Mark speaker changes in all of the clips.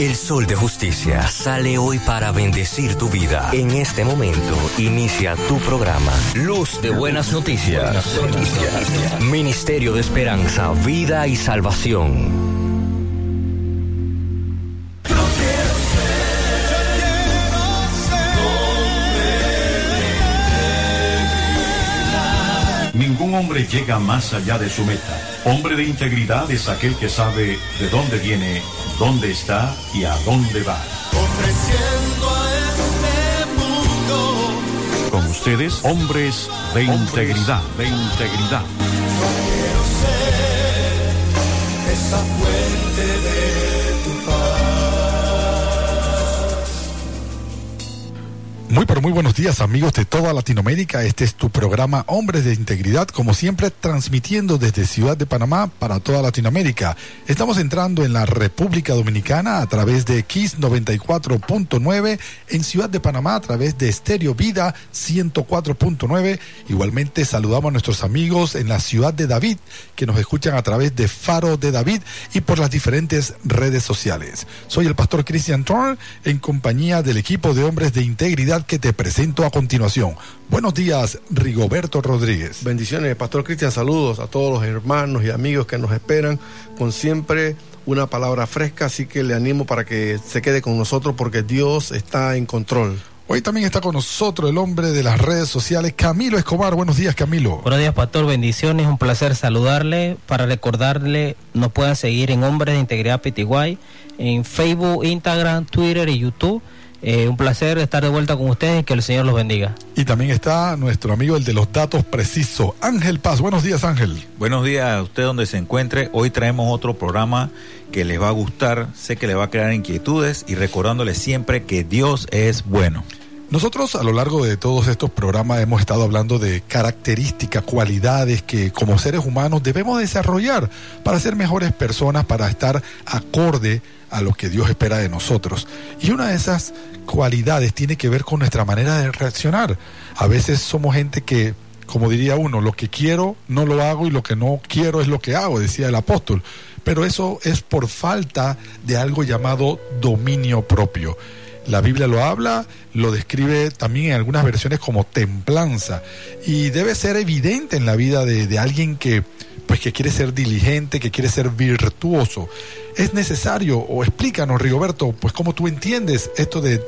Speaker 1: El sol de justicia sale hoy para bendecir tu vida. En este momento inicia tu programa. Luz de buenas noticias. Ministerio de Esperanza, Vida y Salvación.
Speaker 2: Ningún hombre llega más allá de su meta. Hombre de integridad es aquel que sabe de dónde viene, dónde está y a dónde va.
Speaker 3: Ofreciendo a este mundo.
Speaker 2: Con ustedes, hombres de integridad, de integridad.
Speaker 3: Quiero ser esa fuente de
Speaker 4: Muy pero muy buenos días amigos de toda Latinoamérica. Este es tu programa Hombres de Integridad, como siempre transmitiendo desde Ciudad de Panamá para toda Latinoamérica. Estamos entrando en la República Dominicana a través de Kiss 94.9, en Ciudad de Panamá a través de Estéreo Vida 104.9. Igualmente saludamos a nuestros amigos en la ciudad de David que nos escuchan a través de Faro de David y por las diferentes redes sociales. Soy el pastor Christian Thorne en compañía del equipo de hombres de integridad que te presento a continuación. Buenos días, Rigoberto Rodríguez.
Speaker 5: Bendiciones, Pastor Cristian, saludos a todos los hermanos y amigos que nos esperan con siempre una palabra fresca, así que le animo para que se quede con nosotros porque Dios está en control.
Speaker 4: Hoy también está con nosotros el hombre de las redes sociales, Camilo Escobar. Buenos días, Camilo.
Speaker 6: Buenos días, Pastor. Bendiciones. Un placer saludarle. Para recordarle, nos pueden seguir en Hombres de Integridad Pitiguay, en Facebook, Instagram, Twitter y YouTube. Eh, un placer estar de vuelta con ustedes y que el Señor los bendiga.
Speaker 4: Y también está nuestro amigo, el de los datos precisos, Ángel Paz. Buenos días, Ángel.
Speaker 7: Buenos días a usted donde se encuentre. Hoy traemos otro programa que les va a gustar, sé que le va a crear inquietudes y recordándole siempre que Dios es bueno.
Speaker 4: Nosotros a lo largo de todos estos programas hemos estado hablando de características, cualidades que como seres humanos debemos desarrollar para ser mejores personas, para estar acorde a lo que Dios espera de nosotros. Y una de esas cualidades tiene que ver con nuestra manera de reaccionar. A veces somos gente que, como diría uno, lo que quiero no lo hago y lo que no quiero es lo que hago, decía el apóstol. Pero eso es por falta de algo llamado dominio propio. La Biblia lo habla, lo describe también en algunas versiones como templanza y debe ser evidente en la vida de, alguien que pues que quiere ser diligente, que quiere ser virtuoso. Es necesario, o explícanos, Rigoberto, pues cómo tú entiendes esto de,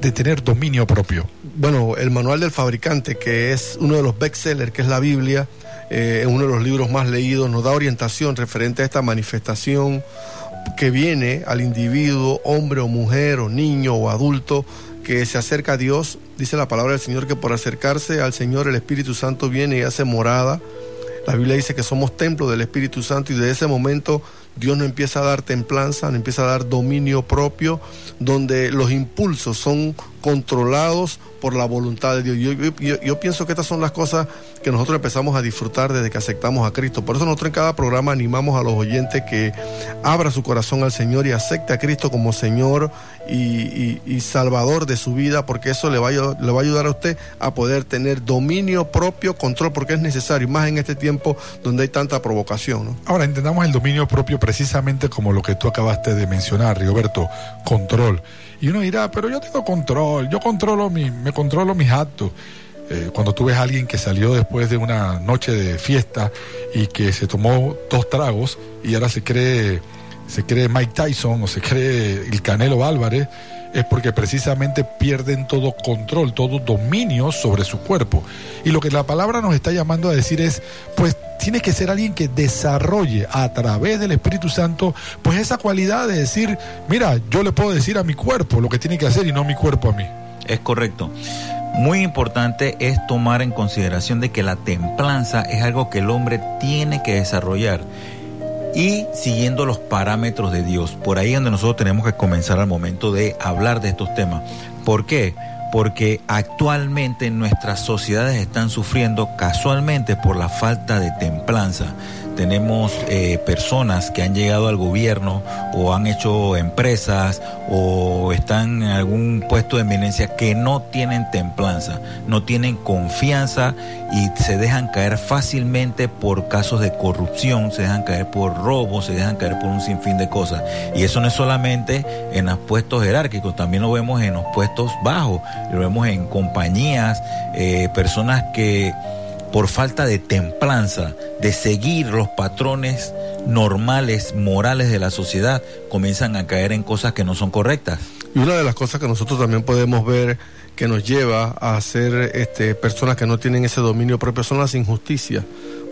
Speaker 4: de tener dominio propio.
Speaker 5: Bueno, el manual del fabricante, que es uno de los bestsellers, que es la Biblia, eh, uno de los libros más leídos, nos da orientación referente a esta manifestación que viene al individuo, hombre o mujer o niño o adulto que se acerca a Dios. Dice la palabra del Señor que por acercarse al Señor el Espíritu Santo viene y hace morada. La Biblia dice que somos templo del Espíritu Santo y de ese momento Dios nos empieza a dar templanza, nos empieza a dar dominio propio, donde los impulsos son controlados por la voluntad de Dios. Yo, pienso que estas son las cosas que nosotros empezamos a disfrutar desde que aceptamos a Cristo. Por eso nosotros en cada programa animamos a los oyentes que abra su corazón al Señor y acepte a Cristo como Señor y, y, Salvador de su vida, porque eso le va, a, le va a ayudar a usted a poder tener dominio propio, control, porque es necesario, más en este tiempo donde hay tanta provocación.
Speaker 4: Ahora, entendamos el dominio propio precisamente como lo que tú acabaste de mencionar, Rigoberto, control. Y uno dirá, pero yo tengo control, yo controlo mi, me controlo mis actos. Eh, cuando tú ves a alguien que salió después de una noche de fiesta y que se tomó dos tragos y ahora se cree, se cree Mike Tyson o se cree el Canelo Álvarez, es porque precisamente pierden todo control, todo dominio sobre su cuerpo. Y lo que la palabra nos está llamando a decir es, pues tiene que ser alguien que desarrolle a través del Espíritu Santo, pues esa cualidad de decir, mira, yo le puedo decir a mi cuerpo lo que tiene que hacer y no mi cuerpo a mí.
Speaker 7: Es correcto. Muy importante es tomar en consideración de que la templanza es algo que el hombre tiene que desarrollar y siguiendo los parámetros de Dios. Por ahí es donde nosotros tenemos que comenzar al momento de hablar de estos temas. ¿Por qué? Porque actualmente nuestras sociedades están sufriendo casualmente por la falta de templanza. Tenemos eh, personas que han llegado al gobierno o han hecho empresas o están en algún puesto de eminencia que no tienen templanza, no tienen confianza y se dejan caer fácilmente por casos de corrupción, se dejan caer por robos, se dejan caer por un sinfín de cosas. Y eso no es solamente en los puestos jerárquicos, también lo vemos en los puestos bajos, lo vemos en compañías, eh, personas que por falta de templanza, de seguir los patrones normales, morales de la sociedad, comienzan a caer en cosas que no son correctas.
Speaker 5: Y una de las cosas que nosotros también podemos ver que nos lleva a ser este, personas que no tienen ese dominio propio son las injusticias.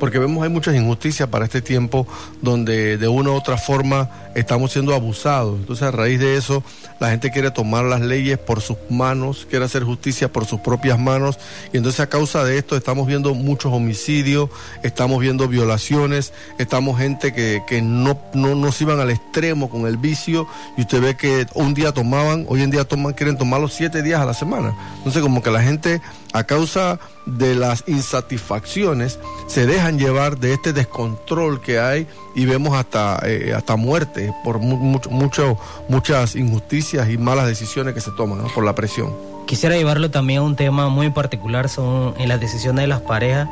Speaker 5: Porque vemos hay muchas injusticias para este tiempo donde de una u otra forma estamos siendo abusados. Entonces a raíz de eso la gente quiere tomar las leyes por sus manos, quiere hacer justicia por sus propias manos. Y entonces a causa de esto estamos viendo muchos homicidios, estamos viendo violaciones, estamos gente que, que no, no, no iban al extremo con el vicio y usted ve que un día tomaban, hoy en día toman, quieren tomarlo siete días a la semana. Entonces como que la gente a causa de las insatisfacciones se dejan llevar de este descontrol que hay y vemos hasta, eh, hasta muerte por mu- mucho, mucho- muchas injusticias y malas decisiones que se toman por la presión.
Speaker 6: Quisiera llevarlo también a un tema muy particular, son en las decisiones de las parejas.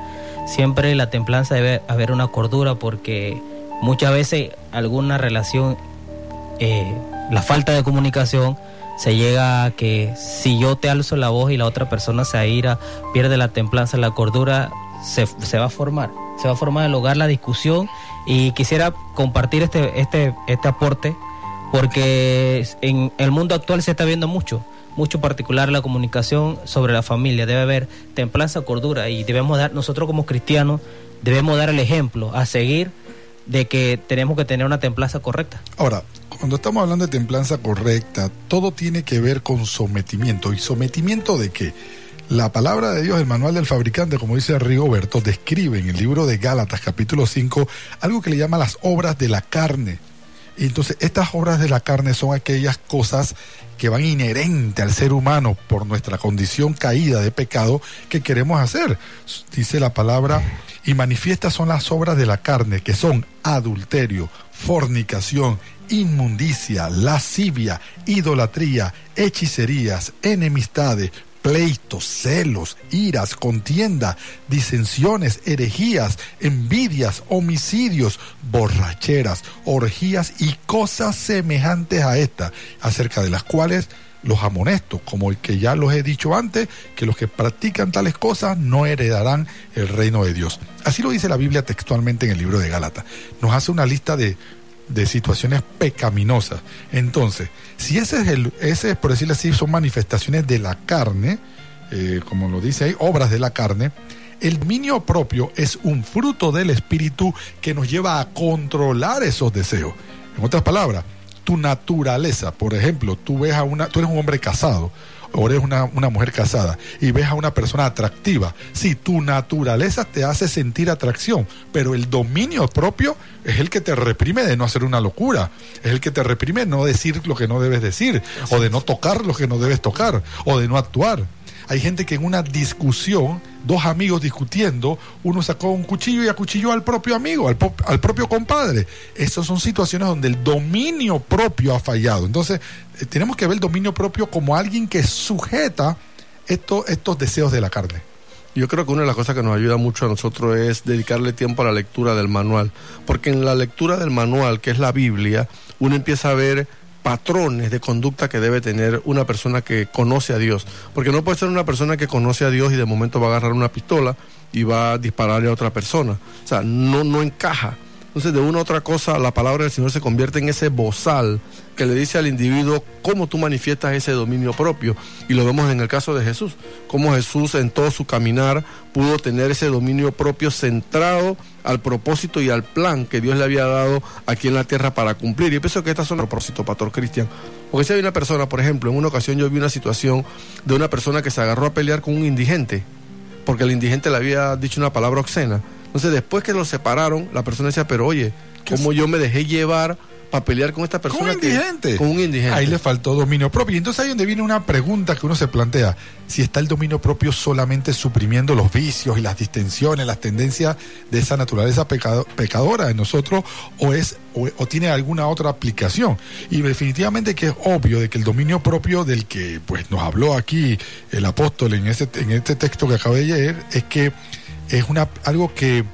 Speaker 6: Siempre la templanza debe haber una cordura porque muchas veces alguna relación, eh, la falta de comunicación se llega a que si yo te alzo la voz y la otra persona se aira, pierde la templanza, la cordura se, va a formar. Se va a formar el hogar la discusión y quisiera compartir este, este, este aporte porque en el mundo actual se está viendo mucho, mucho particular la comunicación sobre la familia. Debe haber templanza, cordura y debemos dar, nosotros como cristianos, debemos dar el ejemplo a seguir de que tenemos que tener una templanza correcta.
Speaker 4: Ahora, cuando estamos hablando de templanza correcta, todo tiene que ver con sometimiento. ¿Y sometimiento de qué? La palabra de Dios, el manual del fabricante, como dice Rigoberto, describe en el libro de Gálatas, capítulo 5, algo que le llama las obras de la carne. Y entonces, estas obras de la carne son aquellas cosas que van inherente al ser humano por nuestra condición caída de pecado que queremos hacer. Dice la palabra, y manifiestas son las obras de la carne, que son adulterio, fornicación, inmundicia, lascivia, idolatría, hechicerías, enemistades, pleitos, celos, iras, contienda, disensiones, herejías, envidias, homicidios, borracheras, orgías y cosas semejantes a estas, acerca de las cuales los amonesto, como el que ya los he dicho antes, que los que practican tales cosas no heredarán el reino de Dios. Así lo dice la Biblia textualmente en el libro de Gálatas. Nos hace una lista de, de situaciones pecaminosas. Entonces, si ese es el, ese, por decirlo así, son manifestaciones de la carne, eh, como lo dice ahí, obras de la carne, el dominio propio es un fruto del espíritu que nos lleva a controlar esos deseos. En otras palabras, tu naturaleza, por ejemplo, tú ves a una, tú eres un hombre casado, o eres una, una mujer casada, y ves a una persona atractiva. Sí, tu naturaleza te hace sentir atracción, pero el dominio propio es el que te reprime de no hacer una locura, es el que te reprime de no decir lo que no debes decir, o de no tocar lo que no debes tocar, o de no actuar. Hay gente que en una discusión, dos amigos discutiendo, uno sacó un cuchillo y acuchilló al propio amigo, al, al propio compadre. Esas son situaciones donde el dominio propio ha fallado. Entonces, eh, tenemos que ver el dominio propio como alguien que sujeta esto- estos deseos de la carne.
Speaker 5: Yo creo que una de las cosas que nos ayuda mucho a nosotros es dedicarle tiempo a la lectura del manual, porque en la lectura del manual, que es la Biblia, uno empieza a ver patrones de conducta que debe tener una persona que conoce a Dios, porque no puede ser una persona que conoce a Dios y de momento va a agarrar una pistola y va a dispararle a otra persona, o sea, no, no encaja. Entonces, de una u otra cosa, la palabra del Señor se convierte en ese bozal que le dice al individuo cómo tú manifiestas ese dominio propio. Y lo vemos en el caso de Jesús, cómo Jesús en todo su caminar pudo tener ese dominio propio centrado al propósito y al plan que Dios le había dado aquí en la tierra para cumplir. Y pienso que estas son los propósitos, Pastor Cristian. Porque si hay una persona, por ejemplo, en una ocasión yo vi una situación de una persona que se agarró a pelear con un indigente, porque el indigente le había dicho una palabra obscena. Entonces, después que lo separaron, la persona decía, pero oye, ¿cómo yo me dejé llevar para pelear con esta
Speaker 4: Con
Speaker 5: persona. que- con un indigente.
Speaker 4: Ahí le faltó dominio propio. Y entonces ahí donde viene una pregunta que uno se plantea. Si está el dominio propio solamente suprimiendo los vicios y las distensiones, las tendencias de esa naturaleza pecado- pecadora en nosotros, o es o, o tiene alguna otra aplicación. Y definitivamente que es obvio de que el dominio propio del que pues nos habló aquí el apóstol en este, en este texto que acabé de leer, es que es una algo que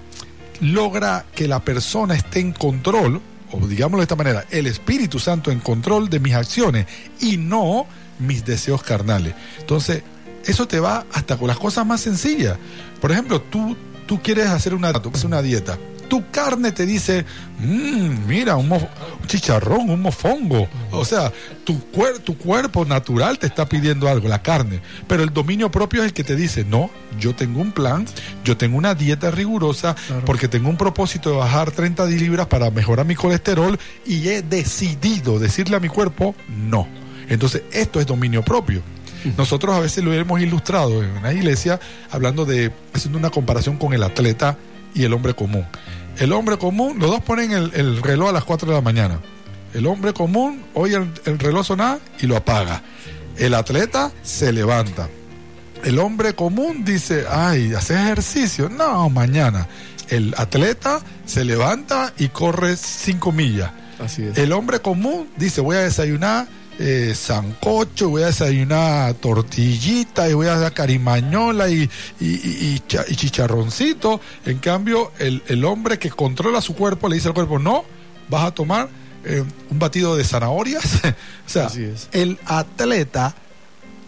Speaker 4: logra que la persona esté en control, o digámoslo de esta manera, el Espíritu Santo en control de mis acciones y no mis deseos carnales. Entonces, eso te va hasta con las cosas más sencillas. Por ejemplo, tú, tú quieres hacer una, tú haces una dieta. Tu carne te dice, "Mm, mira, un, un chicharrón, un mofongo. O sea, tu, cuer- tu cuerpo natural te está pidiendo algo, la carne. Pero el dominio propio es el que te dice, no, yo tengo un plan, yo tengo una dieta rigurosa, porque tengo un propósito de bajar 30 libras para mejorar mi colesterol y he decidido decirle a mi cuerpo, no. Entonces, esto es dominio propio. Nosotros a veces lo hemos ilustrado en una iglesia hablando de, haciendo una comparación con el atleta y el hombre común. El hombre común, los dos ponen el, el reloj a las 4 de la mañana. El hombre común oye el, el reloj sonar y lo apaga. El atleta se levanta. El hombre común dice, ay, ¿haces ejercicio? No, mañana. El atleta se levanta y corre 5 millas.
Speaker 5: Así es.
Speaker 4: El hombre común dice, voy a desayunar eh, sancocho, voy a desayunar tortillita y voy a dar carimañola y, y, y- y cha- y chicharroncito. En cambio, el, el hombre que controla su cuerpo le dice al cuerpo, no, vas a tomar eh, un batido de zanahorias. o sea, el atleta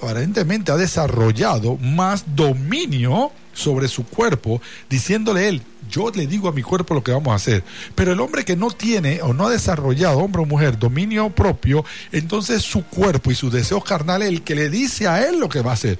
Speaker 4: aparentemente ha desarrollado más dominio sobre su cuerpo, diciéndole él, yo le digo a mi cuerpo lo que vamos a hacer. Pero el hombre que no tiene o no ha desarrollado, hombre o mujer, dominio propio, entonces su cuerpo y sus deseos carnales, el que le dice a él lo que va a hacer.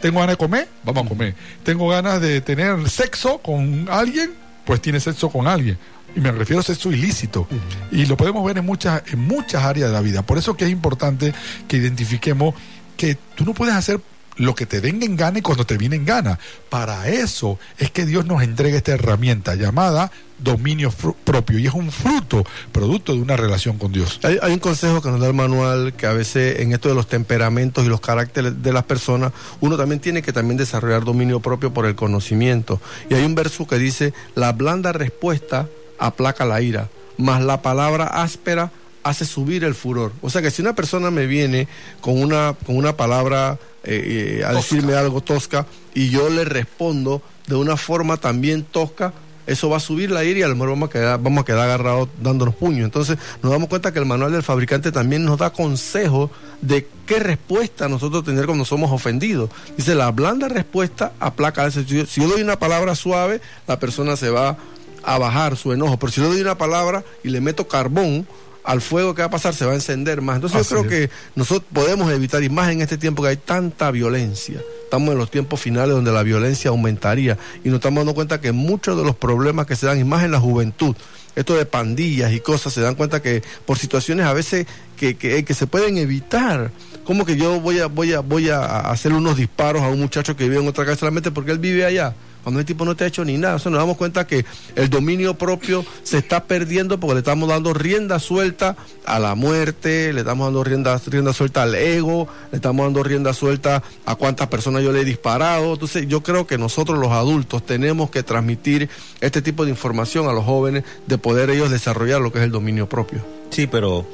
Speaker 4: Tengo ganas de comer, vamos a comer. Tengo ganas de tener sexo con alguien, pues tiene sexo con alguien. Y me refiero a sexo ilícito. Y lo podemos ver en muchas, en muchas áreas de la vida. Por eso que es importante que identifiquemos que tú no puedes hacer lo que te venga en gana y cuando te viene en gana. Para eso es que Dios nos entrega esta herramienta llamada dominio propio y es un fruto, producto de una relación con Dios.
Speaker 5: Hay, hay un consejo que nos da el manual que a veces en esto de los temperamentos y los caracteres de las personas, uno también tiene que también desarrollar dominio propio por el conocimiento. Y hay un verso que dice, la blanda respuesta aplaca la ira, mas la palabra áspera hace subir el furor. O sea que si una persona me viene con una, con una palabra eh, eh, a
Speaker 4: Tosca.
Speaker 5: decirme algo tosca y yo le respondo de una forma también tosca, eso va a subir la ira y a lo mejor vamos a quedar, vamos a quedar agarrados dándonos puños. Entonces nos damos cuenta que el manual del fabricante también nos da consejos de qué respuesta nosotros tener cuando somos ofendidos. Dice, la blanda respuesta aplaca. ese- Si yo, si yo doy una palabra suave, la persona se va a bajar su enojo. Pero si yo doy una palabra y le meto carbón, al fuego que va a pasar se va a encender más. Entonces
Speaker 4: Así
Speaker 5: yo creo
Speaker 4: es.
Speaker 5: que nosotros podemos evitar, y más en este tiempo que hay tanta violencia. Estamos en los tiempos finales donde la violencia aumentaría y nos estamos dando cuenta que muchos de los problemas que se dan, y más en la juventud, esto de pandillas y cosas, se dan cuenta que por situaciones a veces que, que, que se pueden evitar. Como que yo voy a, voy a, voy a hacer unos disparos a un muchacho que vive en otra casa solamente porque él vive allá. Cuando el tipo no te ha hecho ni nada. O nos damos cuenta que el dominio propio se está perdiendo porque le estamos dando rienda suelta a la muerte, le estamos dando rienda, rienda suelta al ego, le estamos dando rienda suelta a cuántas personas yo le he disparado. Entonces, yo creo que nosotros los adultos tenemos que transmitir este tipo de información a los jóvenes de poder ellos desarrollar lo que es el dominio propio.
Speaker 7: Sí, pero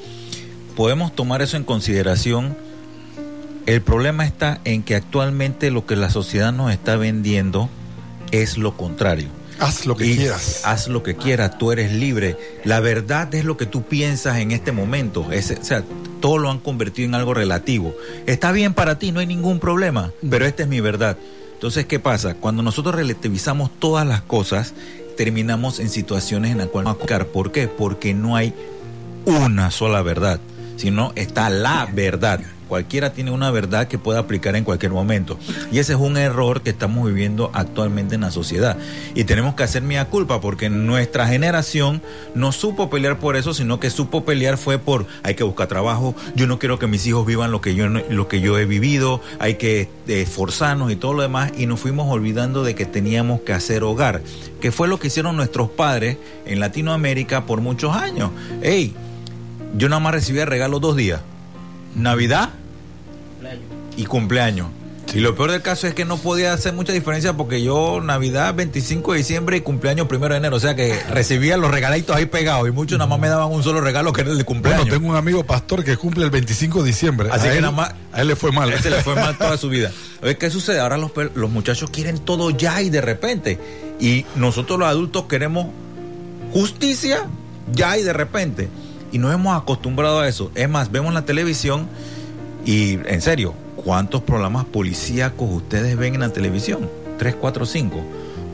Speaker 7: podemos tomar eso en consideración. El problema está en que actualmente lo que la sociedad nos está vendiendo es lo contrario.
Speaker 4: Haz lo que
Speaker 7: Y
Speaker 4: quieras.
Speaker 7: Haz lo que quieras, tú eres libre. La verdad es lo que tú piensas en este momento. Es, o sea, todo lo han convertido en algo relativo. Está bien para ti, no hay ningún problema, pero esta es mi verdad. Entonces, ¿qué pasa? Cuando nosotros relativizamos todas las cosas, terminamos en situaciones en las cuales a buscar. ¿Por qué? Porque no hay una sola verdad, sino está la verdad. Cualquiera tiene una verdad que puede aplicar en cualquier momento. Y ese es un error que estamos viviendo actualmente en la sociedad. Y tenemos que hacer mía culpa porque nuestra generación no supo pelear por eso, sino que supo pelear fue por hay que buscar trabajo, yo no quiero que mis hijos vivan lo que yo, lo que yo he vivido, hay que eh, esforzarnos y todo lo demás. Y nos fuimos olvidando de que teníamos que hacer hogar, que fue lo que hicieron nuestros padres en Latinoamérica por muchos años. Ey, yo nada más recibía regalos dos días. Navidad y cumpleaños. Y lo peor del caso es que no podía hacer mucha diferencia porque yo Navidad 25 de diciembre y cumpleaños primero de enero, o sea que recibía los regalitos ahí pegados y muchos nada más me daban un solo regalo que era el de cumpleaños.
Speaker 4: Bueno, tengo un amigo pastor que cumple el 25 de diciembre.
Speaker 7: Así
Speaker 4: a
Speaker 7: que
Speaker 4: él,
Speaker 7: nada más-
Speaker 4: A él le fue mal.
Speaker 7: A él se le fue mal toda su vida. Oye, ¿qué sucede? Ahora los, los muchachos quieren todo ya y de repente. Y nosotros los adultos queremos justicia ya y de repente. Y nos hemos acostumbrado a eso. Es más, vemos la televisión y, en serio, ¿cuántos programas policíacos ustedes ven en la televisión? Tres, cuatro, cinco.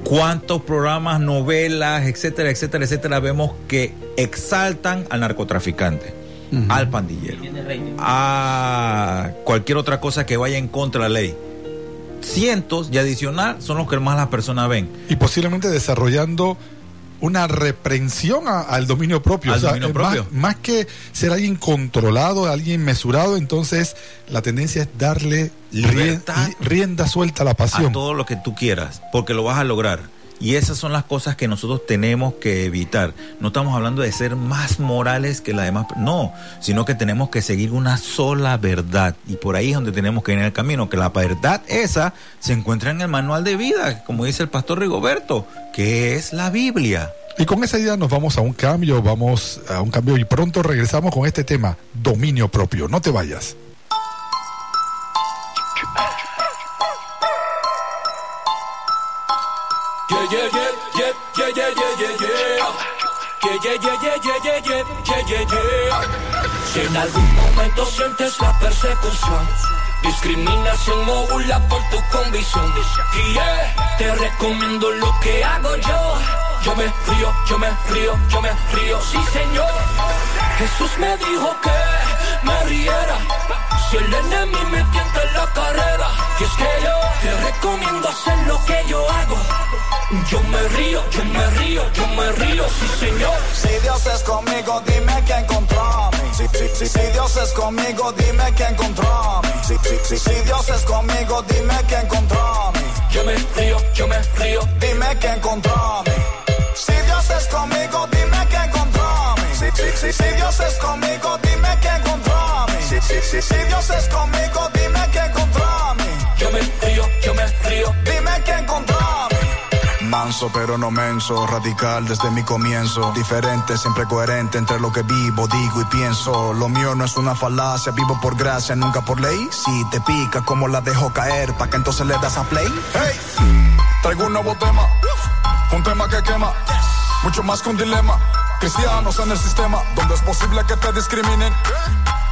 Speaker 7: ¿Cuántos programas, novelas, etcétera, etcétera, etcétera, vemos que exaltan al narcotraficante, al pandillero? a cualquier otra cosa que vaya en contra de la ley. Cientos y adicional son los que más las personas ven.
Speaker 4: Y posiblemente desarrollando una reprensión a- al dominio propio.
Speaker 7: Al
Speaker 4: O sea,
Speaker 7: dominio propio.
Speaker 4: Más, más que ser alguien controlado, alguien mesurado, entonces la tendencia es darle rien-
Speaker 7: Libertad.
Speaker 4: rienda suelta a la
Speaker 7: A
Speaker 4: pasión.
Speaker 7: todo lo que tú quieras, porque lo vas a lograr. Y esas son las cosas que nosotros tenemos que evitar. No estamos hablando de ser más morales que la demás. No, sino que tenemos que seguir una sola verdad. Y por ahí es donde tenemos que ir en el camino. Que la verdad esa se encuentra en el manual de vida, como dice el pastor Rigoberto, que es la Biblia.
Speaker 4: Y con esa idea nos vamos a un cambio, vamos a un cambio y pronto regresamos con este tema, dominio propio. No te vayas.
Speaker 3: Yeah, yeah, yeah, yeah, yeah, yeah, yeah, yeah. Si en algún momento sientes la persecución, discriminación o por tu convicción, yeah, te recomiendo lo que hago yo. Yo me río, yo me río, yo me río, sí señor. Jesús me dijo que me riera. Si el enemigo me tienta en la carrera, y es que yo te recomiendo hacer lo que yo hago. Yo me río, yo me río, yo me río, sí señor.
Speaker 8: Si Dios es conmigo, dime quién contra mí. Si, si, si, si Dios es conmigo, dime quién contra mí. Si, si, si, si Dios es conmigo, dime quién contra mí.
Speaker 3: Yo me río, yo me río.
Speaker 8: Dime quién contra mí. Si Dios es conmigo, dime. Si, si, si, si Dios es conmigo, dime quién contra mí. Si, si, si, si Dios es conmigo, dime quién contra mí.
Speaker 3: Yo me río, yo me río.
Speaker 8: Dime quién contra mí. Manso pero no menso, radical desde mi comienzo. Diferente, siempre coherente entre lo que vivo, digo y pienso. Lo mío no es una falacia, vivo por gracia, nunca por ley. Si te pica, como la dejo caer? ¿Pa' que entonces le das a play? Hey, traigo un nuevo tema, un tema que quema, mucho más que un dilema. Cristianos en el sistema, donde es posible que te discriminen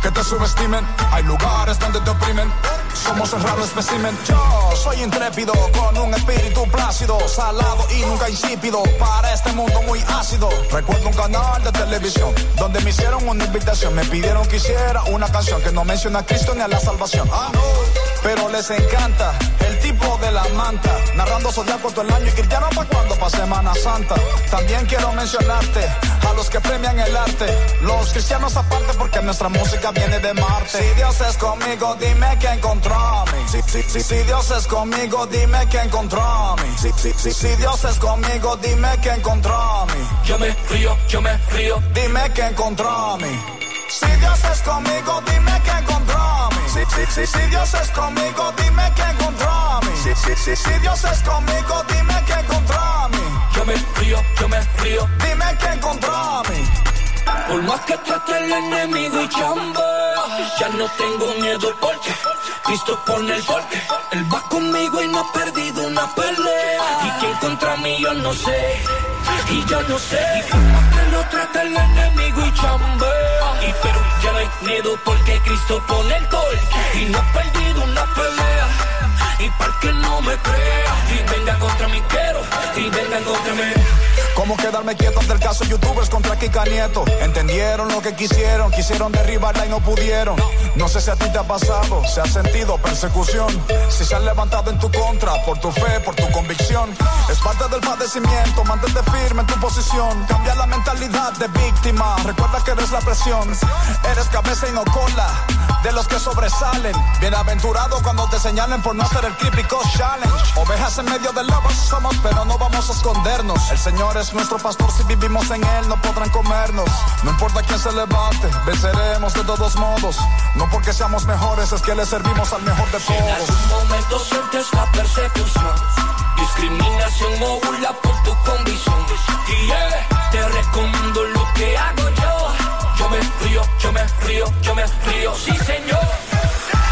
Speaker 8: que te subestimen. Hay lugares donde te oprimen. Somos el raro espécimen. Yo soy intrépido, con un espíritu plácido, salado y nunca insípido. Para este mundo muy ácido. Recuerdo un canal de televisión donde me hicieron una invitación. Me pidieron que hiciera una canción que no menciona a Cristo ni a la salvación. Ah. Pero les encanta el tipo de la manta. Narrando zodiaco todo el año y cristiano pa' cuando pa' Semana Santa. También quiero mencionarte a los que premian el arte. Los cristianos aparte porque nuestra música viene de Marte. Si Dios es conmigo, dime quién contra mí. Si, si, si, si Dios es conmigo, dime quién contra mí. Si, si, si, si Dios es conmigo, dime quién contra mí.
Speaker 3: Yo me río, yo me río.
Speaker 8: Dime quién contra mí. Si Dios es conmigo, dime. Si, si, si, Dios es conmigo, dime quién contra mí. Si, si, si, si Dios es conmigo, dime quién contra mí.
Speaker 3: Yo me río, yo me río.
Speaker 8: Dime quién contra mí.
Speaker 3: Por más que trate el enemigo y chambea, ya no tengo miedo porque Cristo pone el golpe. Él va conmigo y no ha perdido una pelea. Y quien contra mí yo no sé, y yo no sé. Y el enemigo y chambea, y pero ya no hay miedo porque Cristo pone el golpe. Y no ha perdido una pelea. Y para que no me crea, y venga contra mí quiero, y venga contra mí.
Speaker 8: ¿Cómo quedarme quieto ante el caso youtubers contra Kika Nieto? Entendieron lo que quisieron, quisieron derribarla y no pudieron. No sé si a ti te ha pasado, se ha sentido persecución. Si se han levantado en tu contra, por tu fe, por tu convicción. Es parte del padecimiento, mantente firme en tu posición. Cambia la mentalidad de víctima, recuerda que eres la presión. Eres cabeza y no cola. de los que sobresalen. Bienaventurado cuando te señalen por no hacer el típico challenge. Ovejas en medio del lobo somos, pero no vamos a escondernos. El Señor es nuestro pastor, si vivimos en Él no podrán comernos. No importa quién se levante, venceremos de todos modos. No porque seamos mejores, es que le servimos al mejor de
Speaker 3: Si en
Speaker 8: todos.
Speaker 3: algún momento sientes la persecución, discriminación o burla por tu condición, y yeah, te recomiendo lo que hago yo. Yo me río, yo me río, yo me río, sí señor.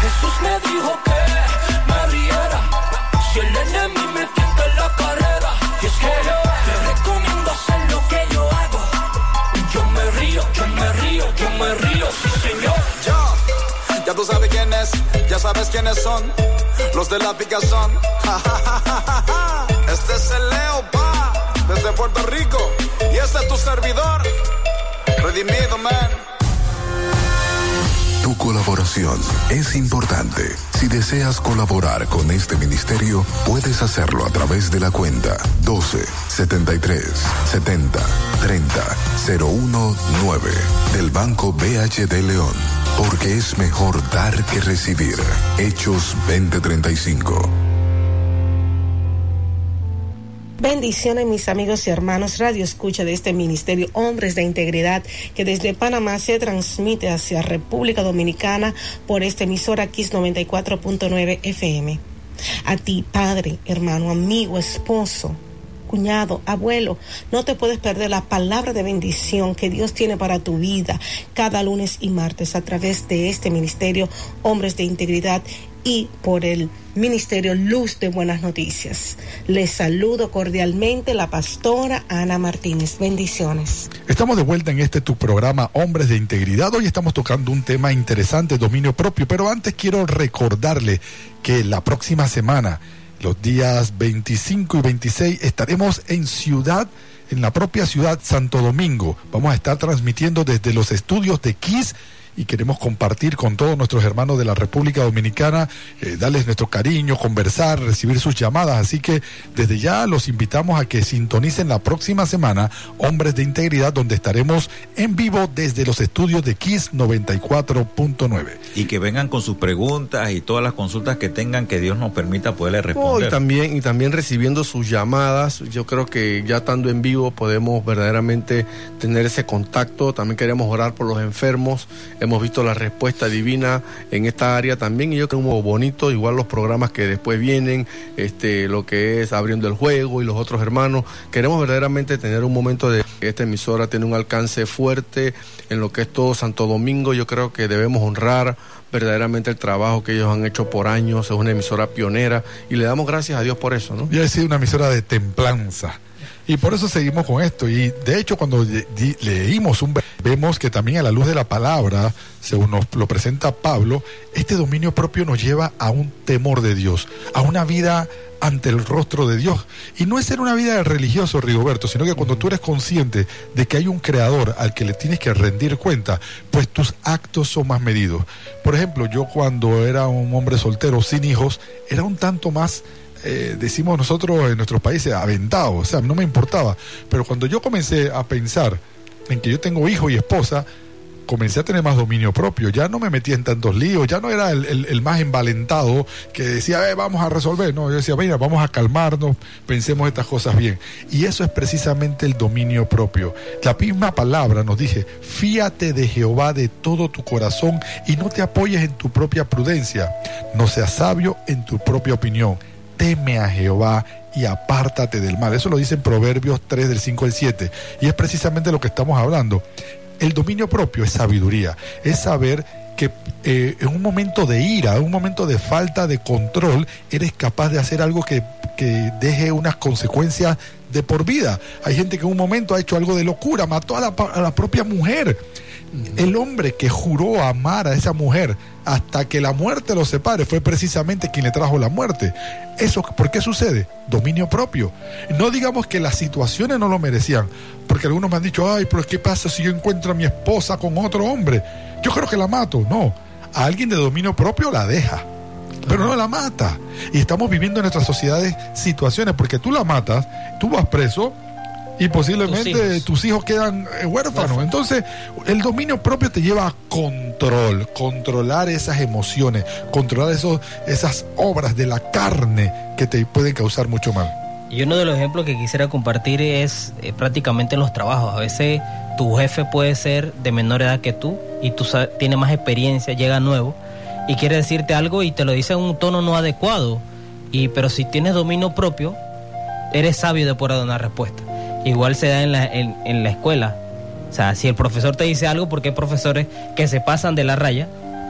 Speaker 3: Jesús me dijo que me riera si el enemigo
Speaker 8: tú sabes quién es, ya sabes quiénes son. Los de la picazón. Este es el Leo, pa, desde Puerto Rico. Y este es tu servidor. Redimido, man.
Speaker 9: Tu colaboración es importante. Si deseas colaborar con este ministerio, puedes hacerlo a través de la cuenta 12 73 70 30 019 del Banco BHD León. Porque es mejor dar que recibir. Hechos 2035.
Speaker 10: Bendiciones mis amigos y hermanos, Radio Escucha de este Ministerio Hombres de Integridad que desde Panamá se transmite hacia República Dominicana por esta emisora Kiss 94.9 FM. A ti, padre, hermano, amigo, esposo, cuñado, abuelo, no te puedes perder la palabra de bendición que Dios tiene para tu vida cada lunes y martes a través de este Ministerio Hombres de Integridad y por el Ministerio Luz de Buenas Noticias. Les saludo cordialmente la pastora Ana Martínez. Bendiciones.
Speaker 4: Estamos de vuelta en este tu programa Hombres de Integridad. Hoy estamos tocando un tema interesante, dominio propio, pero antes quiero recordarle que la próxima semana, los días 25 y 26, estaremos en Ciudad, en la propia ciudad Santo Domingo. Vamos a estar transmitiendo desde los estudios de KISS y queremos compartir con todos nuestros hermanos de la República Dominicana, eh, darles nuestro cariño, conversar, recibir sus llamadas. Así que desde ya los invitamos a que sintonicen la próxima semana Hombres de Integridad, donde estaremos en vivo desde los estudios de Kiss 94.9.
Speaker 7: Y que vengan con sus preguntas y todas las consultas que tengan, que Dios nos permita poderle
Speaker 5: Oh,
Speaker 7: responder.
Speaker 5: y también y también recibiendo sus llamadas yo creo que ya estando en vivo podemos verdaderamente tener ese contacto también queremos orar por los enfermos hemos visto la respuesta divina en esta área también y yo creo que bonito igual los programas que después vienen este lo que es abriendo el juego y los otros hermanos queremos verdaderamente tener un momento de esta emisora tiene un alcance fuerte en lo que es todo Santo Domingo yo creo que debemos honrar verdaderamente el trabajo que ellos han hecho por años, es una emisora pionera y le damos gracias a Dios por eso, ¿no?
Speaker 4: Ya ha sido una emisora de templanza. Y por eso seguimos con esto. Y de hecho, cuando le- di- leímos un ve- vemos que también a la luz de la palabra, según nos lo presenta Pablo, este dominio propio nos lleva a un temor de Dios, a una vida ante el rostro de Dios. Y no es ser una vida religioso, Rigoberto, sino que cuando tú eres consciente de que hay un creador al que le tienes que rendir cuenta, pues tus actos son más medidos. Por ejemplo, yo cuando era un hombre soltero sin hijos, era un tanto más eh, decimos nosotros en nuestros países, aventado, o sea, no me importaba. Pero cuando yo comencé a pensar en que yo tengo hijo y esposa, comencé a tener más dominio propio, ya no me metía en tantos líos, ya no era el, más envalentado que decía, "Eh, vamos a resolver, no, yo decía, mira, vamos a calmarnos, pensemos estas cosas bien. Y eso es precisamente el dominio propio. La misma palabra nos dice, fíate de Jehová de todo tu corazón y no te apoyes en tu propia prudencia, no seas sabio en tu propia opinión teme a Jehová y apártate del mal. Eso lo dice en Proverbios 3 del 5 al 7. Y es precisamente lo que estamos hablando. El dominio propio es sabiduría, es saber que eh, en un momento de ira, en un momento de falta de control, eres capaz de hacer algo que, que deje unas consecuencias de por vida. Hay gente que en un momento ha hecho algo de locura, mató a la, a la propia mujer. El hombre que juró amar a esa mujer hasta que la muerte los separe fue precisamente quien le trajo la muerte. Eso, ¿por qué sucede? Dominio propio. No digamos que las situaciones no lo merecían, porque algunos me han dicho, ay, pero ¿qué pasa si yo encuentro a mi esposa con otro hombre? Yo creo que la mato. No, a alguien de dominio propio la deja, pero no la mata. Y estamos viviendo en nuestras sociedades situaciones, porque tú la matas, tú vas preso, y posiblemente tus hijos, quedan eh, huérfanos. Entonces, el dominio propio te lleva a control, controlar esas emociones, controlar esos, esas obras de la carne que te pueden causar mucho mal.
Speaker 6: Y uno de los ejemplos que quisiera compartir es eh, prácticamente en los trabajos. A veces tu jefe puede ser de menor edad que tú y tú tienes más experiencia, llega nuevo y quiere decirte algo y te lo dice en un tono no adecuado. Y, pero si tienes dominio propio, eres sabio de poder dar una respuesta. Igual se da en la, en, la escuela. O sea, si el profesor te dice algo, porque hay profesores que se pasan de la raya,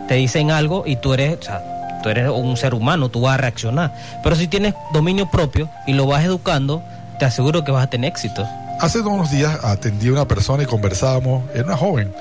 Speaker 6: te dicen algo y tú eres, tú eres un ser humano, tú vas a reaccionar. Pero si tienes dominio propio y lo vas educando, te aseguro que vas a tener éxito.
Speaker 4: Hace unos días atendí a una persona y conversábamos, era una joven,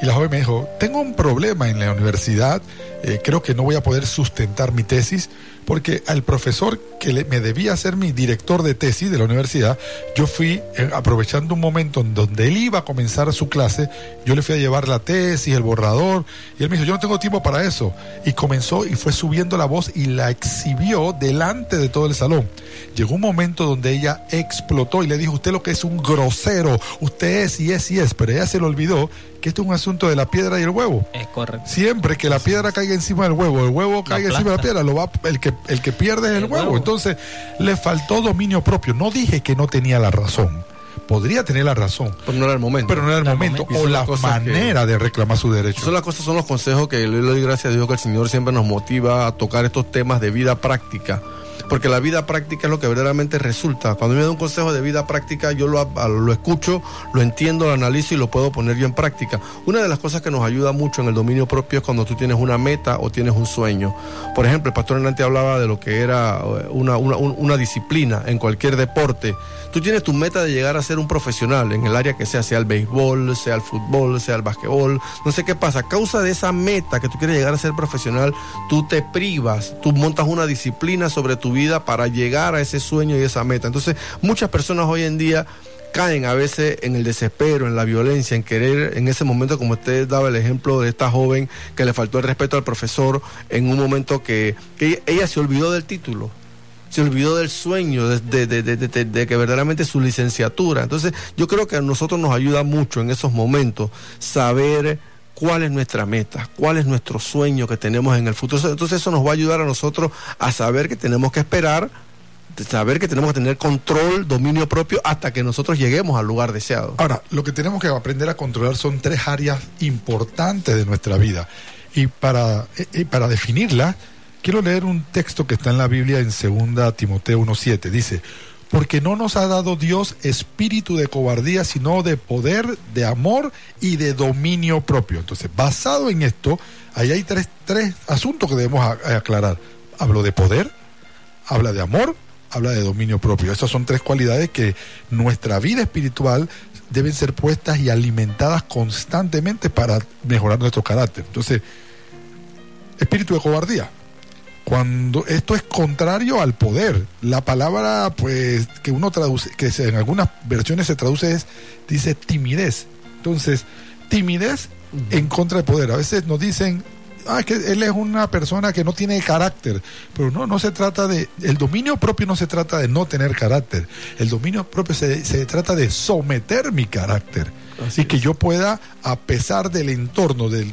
Speaker 4: y la joven me dijo, tengo un problema en la universidad, eh, creo que no voy a poder sustentar mi tesis porque al profesor que me debía ser mi director de tesis de la universidad, yo fui eh, aprovechando un momento en donde él iba a comenzar su clase, yo le fui a llevar la tesis, el borrador, y él me dijo, yo no tengo tiempo para eso. Y comenzó y fue subiendo la voz y la exhibió delante de todo el salón. Llegó un momento donde ella explotó y le dijo, usted lo que es un grosero, usted es y es y es, pero ella se le olvidó que esto es un asunto de la piedra y el huevo.
Speaker 6: Es correcto.
Speaker 4: Siempre que la piedra caiga encima del huevo, el huevo caiga encima de la piedra, lo va el que el que pierde es el, huevo. Entonces, le faltó dominio propio. No dije que no tenía la razón. Podría tener la razón.
Speaker 5: Pero no era el momento.
Speaker 4: Pero no era el momento. O la manera de reclamar su derecho.
Speaker 5: Son las cosas, son los consejos que le doy gracias a Dios que el Señor siempre nos motiva a tocar estos temas de vida práctica porque la vida práctica es lo que verdaderamente resulta. Cuando me da un consejo de vida práctica, yo lo, lo escucho, lo entiendo, lo analizo y lo puedo poner yo en práctica. Una de las cosas que nos ayuda mucho en el dominio propio es cuando tú tienes una meta o tienes un sueño. Por ejemplo, el pastor Hernández hablaba de lo que era eh, una, una, una disciplina en cualquier deporte. Tú tienes tu meta de llegar a ser un profesional en el área que sea, sea el béisbol, sea el fútbol, sea el basquetbol. No sé qué pasa. A causa de esa meta que tú quieres llegar a ser profesional, tú te privas, tú montas una disciplina sobre tu vida para llegar a ese sueño y esa meta. Entonces, muchas personas hoy en día caen a veces en el desespero, en la violencia, en querer, en ese momento, como usted daba el ejemplo de esta joven que le faltó el respeto al profesor en un momento que ella se olvidó del título se olvidó del sueño de, que verdaderamente su licenciatura. Entonces, yo creo que a nosotros nos ayuda mucho en esos momentos saber cuál es nuestra meta, cuál es nuestro sueño que tenemos en el futuro. Entonces, eso nos va a ayudar a nosotros a saber que tenemos que esperar saber que tenemos que tener control, dominio propio hasta que nosotros lleguemos al lugar deseado.
Speaker 4: Ahora, lo que tenemos que aprender a controlar son tres áreas importantes de nuestra vida. Y para, y para definirlas, Quiero leer un texto que está en la Biblia en 2 Timoteo 1.7. Dice, porque no nos ha dado Dios espíritu de cobardía, sino de poder, de amor y de dominio propio. Entonces, basado en esto, ahí hay tres, tres asuntos que debemos aclarar. Hablo de poder, habla de amor, habla de dominio propio. Esas son tres cualidades que nuestra vida espiritual deben ser puestas y alimentadas constantemente para mejorar nuestro carácter. Entonces, espíritu de cobardía cuando esto es contrario al poder. La palabra, pues, que uno traduce, que en algunas versiones se traduce es, dice timidez. Entonces, timidez en contra del poder. A veces nos dicen, ah, que él es una persona que no tiene carácter. Pero no, no se trata de, el dominio propio no se trata de no tener carácter. El dominio propio se, se trata de someter mi carácter. Así y que yo pueda, a pesar del entorno, de,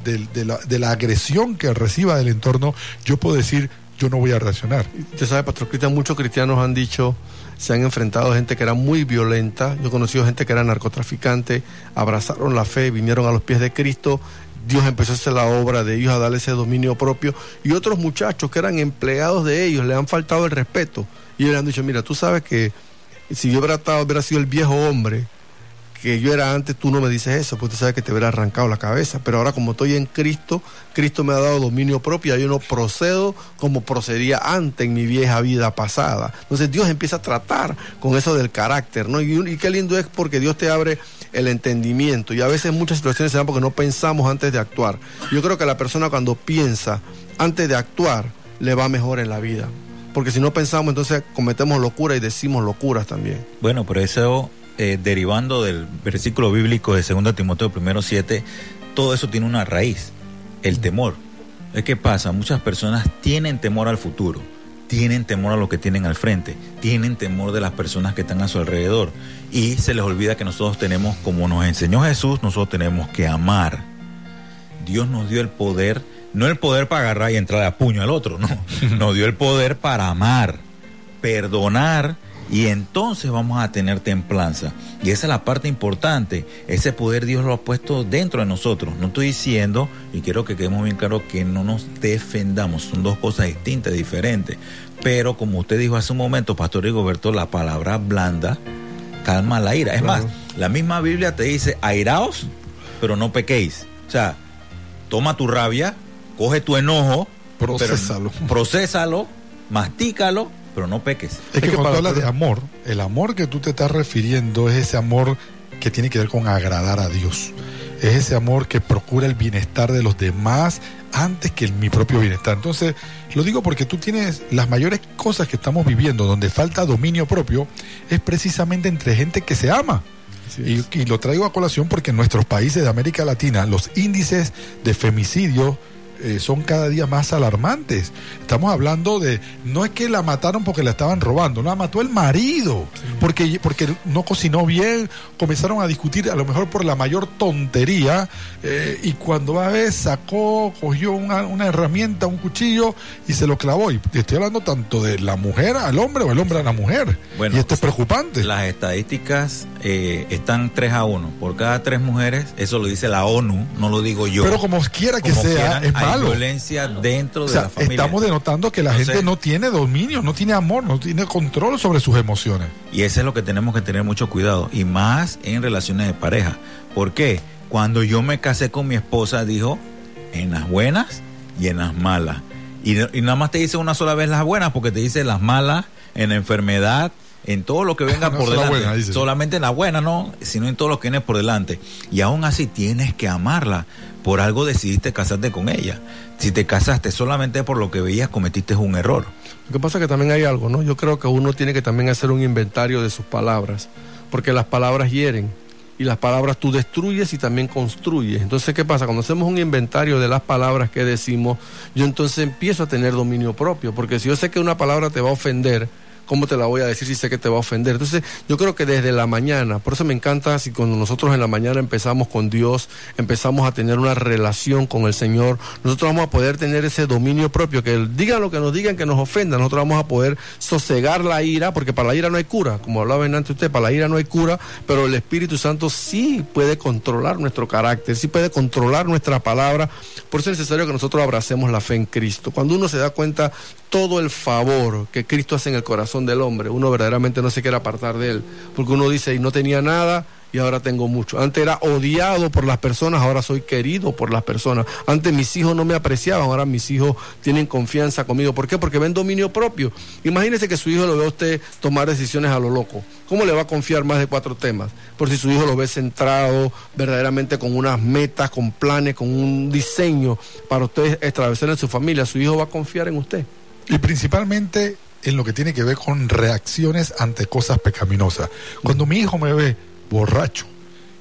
Speaker 4: la, de la agresión que reciba del entorno, yo puedo decir, yo no voy a reaccionar.
Speaker 5: Usted sabe, Pastor Cristian, muchos cristianos han dicho, se han enfrentado a gente que era muy violenta. Yo he conocido gente que era narcotraficante, abrazaron la fe, vinieron a los pies de Cristo. Dios empezó a hacer la obra de ellos, a darle ese dominio propio. Y otros muchachos que eran empleados de ellos, le han faltado el respeto. Y le han dicho, mira, tú sabes que si yo hubiera, hubiera sido el viejo hombre, que yo era antes, tú no me dices eso, porque tú sabes que te hubiera arrancado la cabeza. Pero ahora como estoy en Cristo, Cristo me ha dado dominio propio, yo no procedo como procedía antes en mi vieja vida pasada. Entonces Dios empieza a tratar con eso del carácter, ¿no? Y, qué lindo es porque Dios te abre el entendimiento. Y a veces muchas situaciones se dan porque no pensamos antes de actuar. Yo creo que la persona cuando piensa antes de actuar, le va mejor en la vida. Porque si no pensamos, entonces cometemos locura y decimos locuras también.
Speaker 7: Bueno, por eso eh, derivando del versículo bíblico de 2 Timoteo 1, 7, todo eso tiene una raíz, el temor. ¿Qué pasa? Muchas personas tienen temor al futuro, tienen temor a lo que tienen al frente, tienen temor de las personas que están a su alrededor y se les olvida que nosotros tenemos, como nos enseñó Jesús, nosotros tenemos que amar. Dios nos dio el poder, no el poder para agarrar y entrar a puño al otro, no, nos dio el poder para amar, perdonar y entonces vamos a tener templanza. Y esa es la parte importante. Ese poder Dios lo ha puesto dentro de nosotros. No estoy diciendo, y quiero que quedemos bien claro, que no nos defendamos. Son dos cosas distintas, diferentes. Pero como usted dijo hace un momento, Pastor Rigoberto, la palabra blanda calma la ira. Es más, la misma Biblia te dice, airaos, pero no pequéis. O sea, toma tu rabia, coge tu enojo,
Speaker 4: Procésalo.
Speaker 7: pero- procésalo, mastícalo, pero no peques.
Speaker 4: Es que,
Speaker 5: que
Speaker 4: cuando hablas de amor, el amor que tú te estás refiriendo es ese amor que tiene que ver con agradar a Dios. Es ese amor que procura el bienestar de los demás antes que el- mi propio bienestar. Entonces, lo digo porque tú tienes las mayores cosas que estamos viviendo donde falta dominio propio, es precisamente entre gente que se ama. Y, y lo traigo a colación porque en nuestros países de América Latina los índices de femicidio eh, son cada día más alarmantes. Estamos hablando de, no es que la mataron porque la estaban robando, no, la mató el marido, porque, porque no cocinó bien, comenzaron a discutir a lo mejor por la mayor tontería, eh, y cuando va a ver sacó, cogió una, una herramienta, un cuchillo y se lo clavó. Y estoy hablando tanto de la mujer al hombre o el hombre a la mujer.
Speaker 7: Bueno,
Speaker 4: y esto es preocupante.
Speaker 7: Las estadísticas eh, están 3 a 1. Por cada tres mujeres, eso lo dice la ONU, no lo digo yo.
Speaker 4: Pero como quiera que
Speaker 7: Como
Speaker 4: sea,
Speaker 7: quieran,
Speaker 4: es
Speaker 7: hay violencia dentro
Speaker 4: O
Speaker 7: de la familia.
Speaker 4: estamos denotando que la
Speaker 7: Entonces-
Speaker 4: gente no tiene dominio, no tiene amor, no tiene control sobre sus emociones.
Speaker 7: Y eso es lo que tenemos que tener mucho cuidado. Y más en relaciones de pareja. ¿Por qué? Cuando yo me casé con mi esposa, dijo, en las buenas y en las malas. Y, y nada más te dice una sola vez las buenas, porque te dice las malas, en la enfermedad, en todo lo que venga por delante.
Speaker 4: buena.
Speaker 7: Solamente en la buena, no, sino en todo lo que viene por delante. Y aún así tienes que amarla. Por algo decidiste casarte con ella. Si te casaste solamente por lo que veías, cometiste un error.
Speaker 5: Lo que pasa es que también hay algo, ¿no? Yo creo que uno tiene que también hacer un inventario de sus palabras, porque las palabras hieren y las palabras tú destruyes y también construyes. Entonces, ¿qué pasa? Cuando hacemos un inventario de las palabras que decimos, yo entonces empiezo a tener dominio propio, porque si yo sé que una palabra te va a ofender, ¿cómo te la voy a decir si sé que te va a ofender? Entonces, yo creo que desde la mañana, por eso me encanta si cuando nosotros en la mañana empezamos con Dios, empezamos a tener una relación con el Señor, nosotros vamos a poder tener ese dominio propio, que digan lo que nos digan, que nos ofendan, nosotros vamos a poder sosegar la ira, porque para la ira no hay cura, como hablaba antes usted, para la ira no hay cura, pero el Espíritu Santo sí puede controlar nuestro carácter, sí puede controlar nuestra palabra, por eso es necesario que nosotros abracemos la fe en Cristo. Cuando uno se da cuenta todo el favor que Cristo hace en el corazón del hombre, uno verdaderamente no se quiere apartar de él, porque uno dice, y no tenía nada, y ahora tengo mucho. Antes era odiado por las personas, ahora soy querido por las personas. Antes mis hijos no me apreciaban, ahora mis hijos tienen confianza conmigo. ¿Por qué? Porque ven dominio propio. Imagínese que su hijo lo ve a usted tomar decisiones a lo loco. ¿Cómo le va a confiar más de cuatro temas? Por si su hijo lo ve centrado, verdaderamente con unas metas, con planes, con un diseño para usted establecer en su familia, su hijo va a confiar en usted.
Speaker 4: Y principalmente en lo que tiene que ver con reacciones ante cosas pecaminosas. Cuando mi hijo me ve borracho,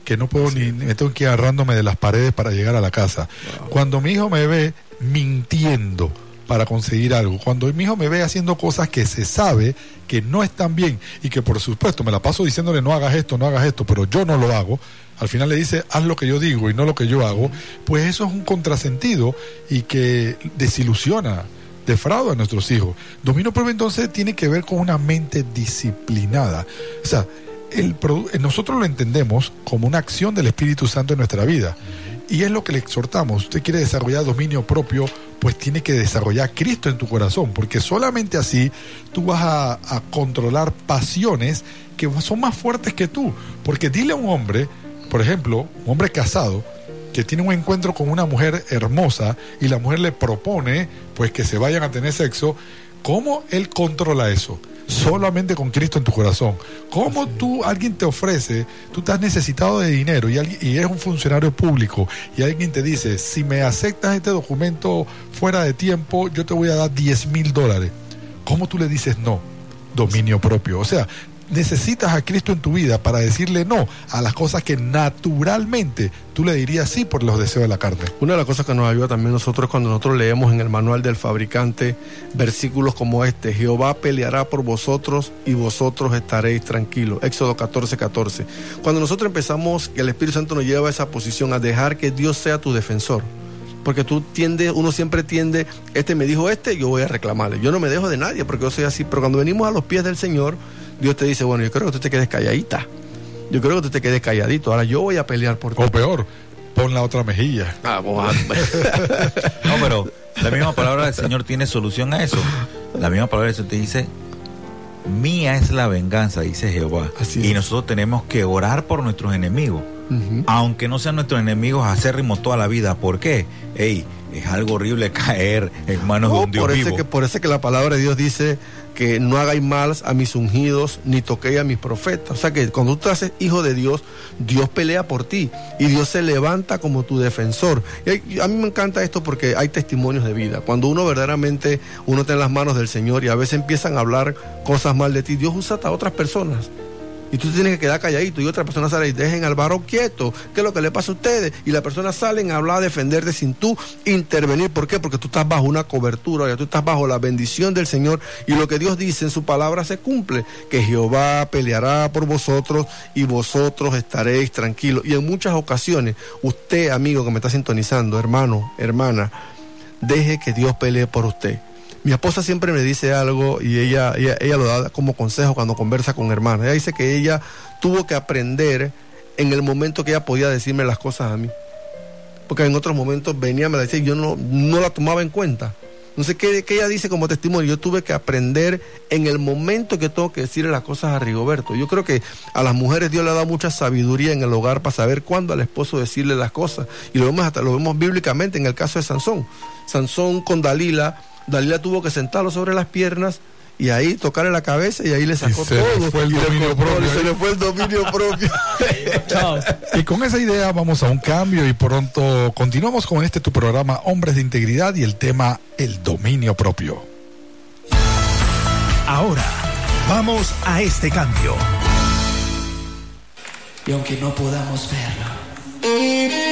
Speaker 4: que no puedo ni, ni me tengo que ir agarrándome de las paredes para llegar a la casa. Cuando mi hijo me ve mintiendo para conseguir algo, cuando mi hijo me ve haciendo cosas que se sabe que no están bien y que por supuesto me la paso diciéndole no hagas esto, no hagas esto, pero yo no lo hago, al final le dice haz lo que yo digo y no lo que yo hago, pues eso es un contrasentido y que desilusiona defrauda a nuestros hijos. Dominio propio entonces tiene que ver con una mente disciplinada. O sea, el nosotros lo entendemos como una acción del Espíritu Santo en nuestra vida. Y es lo que le exhortamos. Usted quiere desarrollar dominio propio, pues tiene que desarrollar Cristo en tu corazón, porque solamente así tú vas a controlar pasiones que son más fuertes que tú. Porque dile a un hombre, por ejemplo, un hombre casado, que tiene un encuentro con una mujer hermosa y la mujer le propone pues que se vayan a tener sexo, ¿cómo él controla eso? Solamente con Cristo en tu corazón. ¿Cómo tú, alguien te ofrece, tú estás necesitado de dinero y, alguien, y eres un funcionario público y alguien te dice, si me aceptas este documento fuera de tiempo, yo te voy a dar 10 mil dólares? ¿Cómo tú le dices no? Dominio propio. O sea, necesitas a Cristo en tu vida para decirle no a las cosas que naturalmente tú le dirías sí por los deseos de la carne.
Speaker 5: Una de las cosas que nos ayuda también nosotros cuando nosotros leemos en el manual del fabricante versículos como este, Jehová peleará por vosotros y vosotros estaréis tranquilos. Éxodo 14, 14. Cuando nosotros empezamos, el Espíritu Santo nos lleva a esa posición, a dejar que Dios sea tu defensor. Porque tú tiendes, uno siempre tiende, este me dijo este, yo voy a reclamarle. Yo no me dejo de nadie porque yo soy así. Pero cuando venimos a los pies del Señor, Dios te dice, bueno, yo creo que tú te quedes calladita. Yo creo que tú te quedes calladito. Ahora yo voy a pelear por ti.
Speaker 4: O peor, pon la otra mejilla.
Speaker 5: Ah.
Speaker 7: No, pero la misma palabra del Señor tiene solución a eso. La misma palabra del Señor te dice, mía es la venganza, dice Jehová.
Speaker 5: Así
Speaker 7: y nosotros tenemos que orar por nuestros enemigos. Aunque no sean nuestros enemigos acérrimos toda la vida. ¿Por qué? Ey, es algo horrible caer en manos de un Dios
Speaker 5: por, eso
Speaker 7: vivo.
Speaker 5: que, por eso que la palabra de Dios dice que no hagáis mal a mis ungidos ni toquéis a mis profetas. O sea que cuando tú te haces hijo de Dios, Dios pelea por ti y Dios se levanta como tu defensor. Y a mí me encanta esto porque hay testimonios de vida. Cuando uno verdaderamente uno está en las manos del Señor y a veces empiezan a hablar cosas mal de ti, Dios usa hasta otras personas. Y tú tienes que quedar calladito y otra persona sale y dejen al varón quieto. ¿Qué es lo que le pasa a ustedes? Y las personas salen a hablar, a defenderte sin tú intervenir. ¿Por qué? Porque tú estás bajo una cobertura, ya tú estás bajo la bendición del Señor y lo que Dios dice en su palabra se cumple. Que Jehová peleará por vosotros y vosotros estaréis tranquilos. Y en muchas ocasiones, usted, amigo que me está sintonizando, hermano, hermana, deje que Dios pelee por usted. Mi esposa siempre me dice algo y ella, ella, ella lo da como consejo cuando conversa con hermanos. Ella dice que ella tuvo que aprender en el momento que ella podía decirme las cosas a mí. Porque en otros momentos venía, me la decía y yo no, no la tomaba en cuenta. No sé qué, qué ella dice como testimonio. Yo tuve que aprender en el momento que tengo que decirle las cosas a Rigoberto. Yo creo que a las mujeres Dios le ha dado mucha sabiduría en el hogar para saber cuándo al esposo decirle las cosas. Y lo vemos hasta lo vemos bíblicamente en el caso de Sansón. Sansón con Dalila, Dalila tuvo que sentarlo sobre las piernas y ahí tocarle la cabeza y ahí le sacó
Speaker 4: se le
Speaker 5: todo.
Speaker 4: fue el
Speaker 5: Y
Speaker 4: dominio propio
Speaker 5: se le fue el dominio propio.
Speaker 4: Y con esa idea vamos a un cambio y pronto continuamos con este tu programa Hombres de Integridad y el tema el dominio propio.
Speaker 11: Ahora, vamos a este cambio.
Speaker 12: Y aunque no podamos verlo,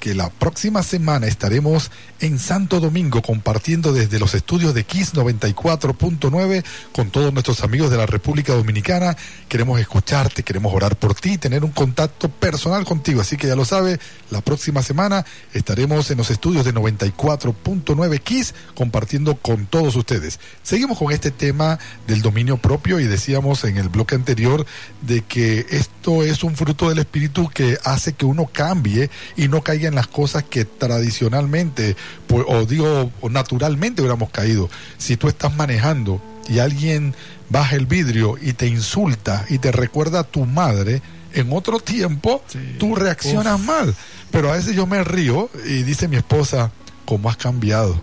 Speaker 12: que
Speaker 13: la
Speaker 4: próxima semana estaremos en Santo Domingo compartiendo desde los estudios de Kiss 94.9 con todos nuestros amigos de la República Dominicana. Queremos escucharte, queremos orar por ti, tener un contacto personal contigo. Así que ya lo sabes, la próxima semana estaremos en los estudios de 94.9 Kiss compartiendo con todos ustedes. Seguimos con este tema del dominio propio y decíamos en el bloque anterior de que esto es un fruto del espíritu que hace que uno cambie no caiga en las cosas que tradicionalmente pues, o digo o naturalmente hubiéramos caído. Si tú estás manejando y alguien baja el vidrio y te insulta y te recuerda a tu madre, en otro tiempo tú reaccionas mal. Pero a veces yo me río y dice mi esposa, ¿cómo has cambiado?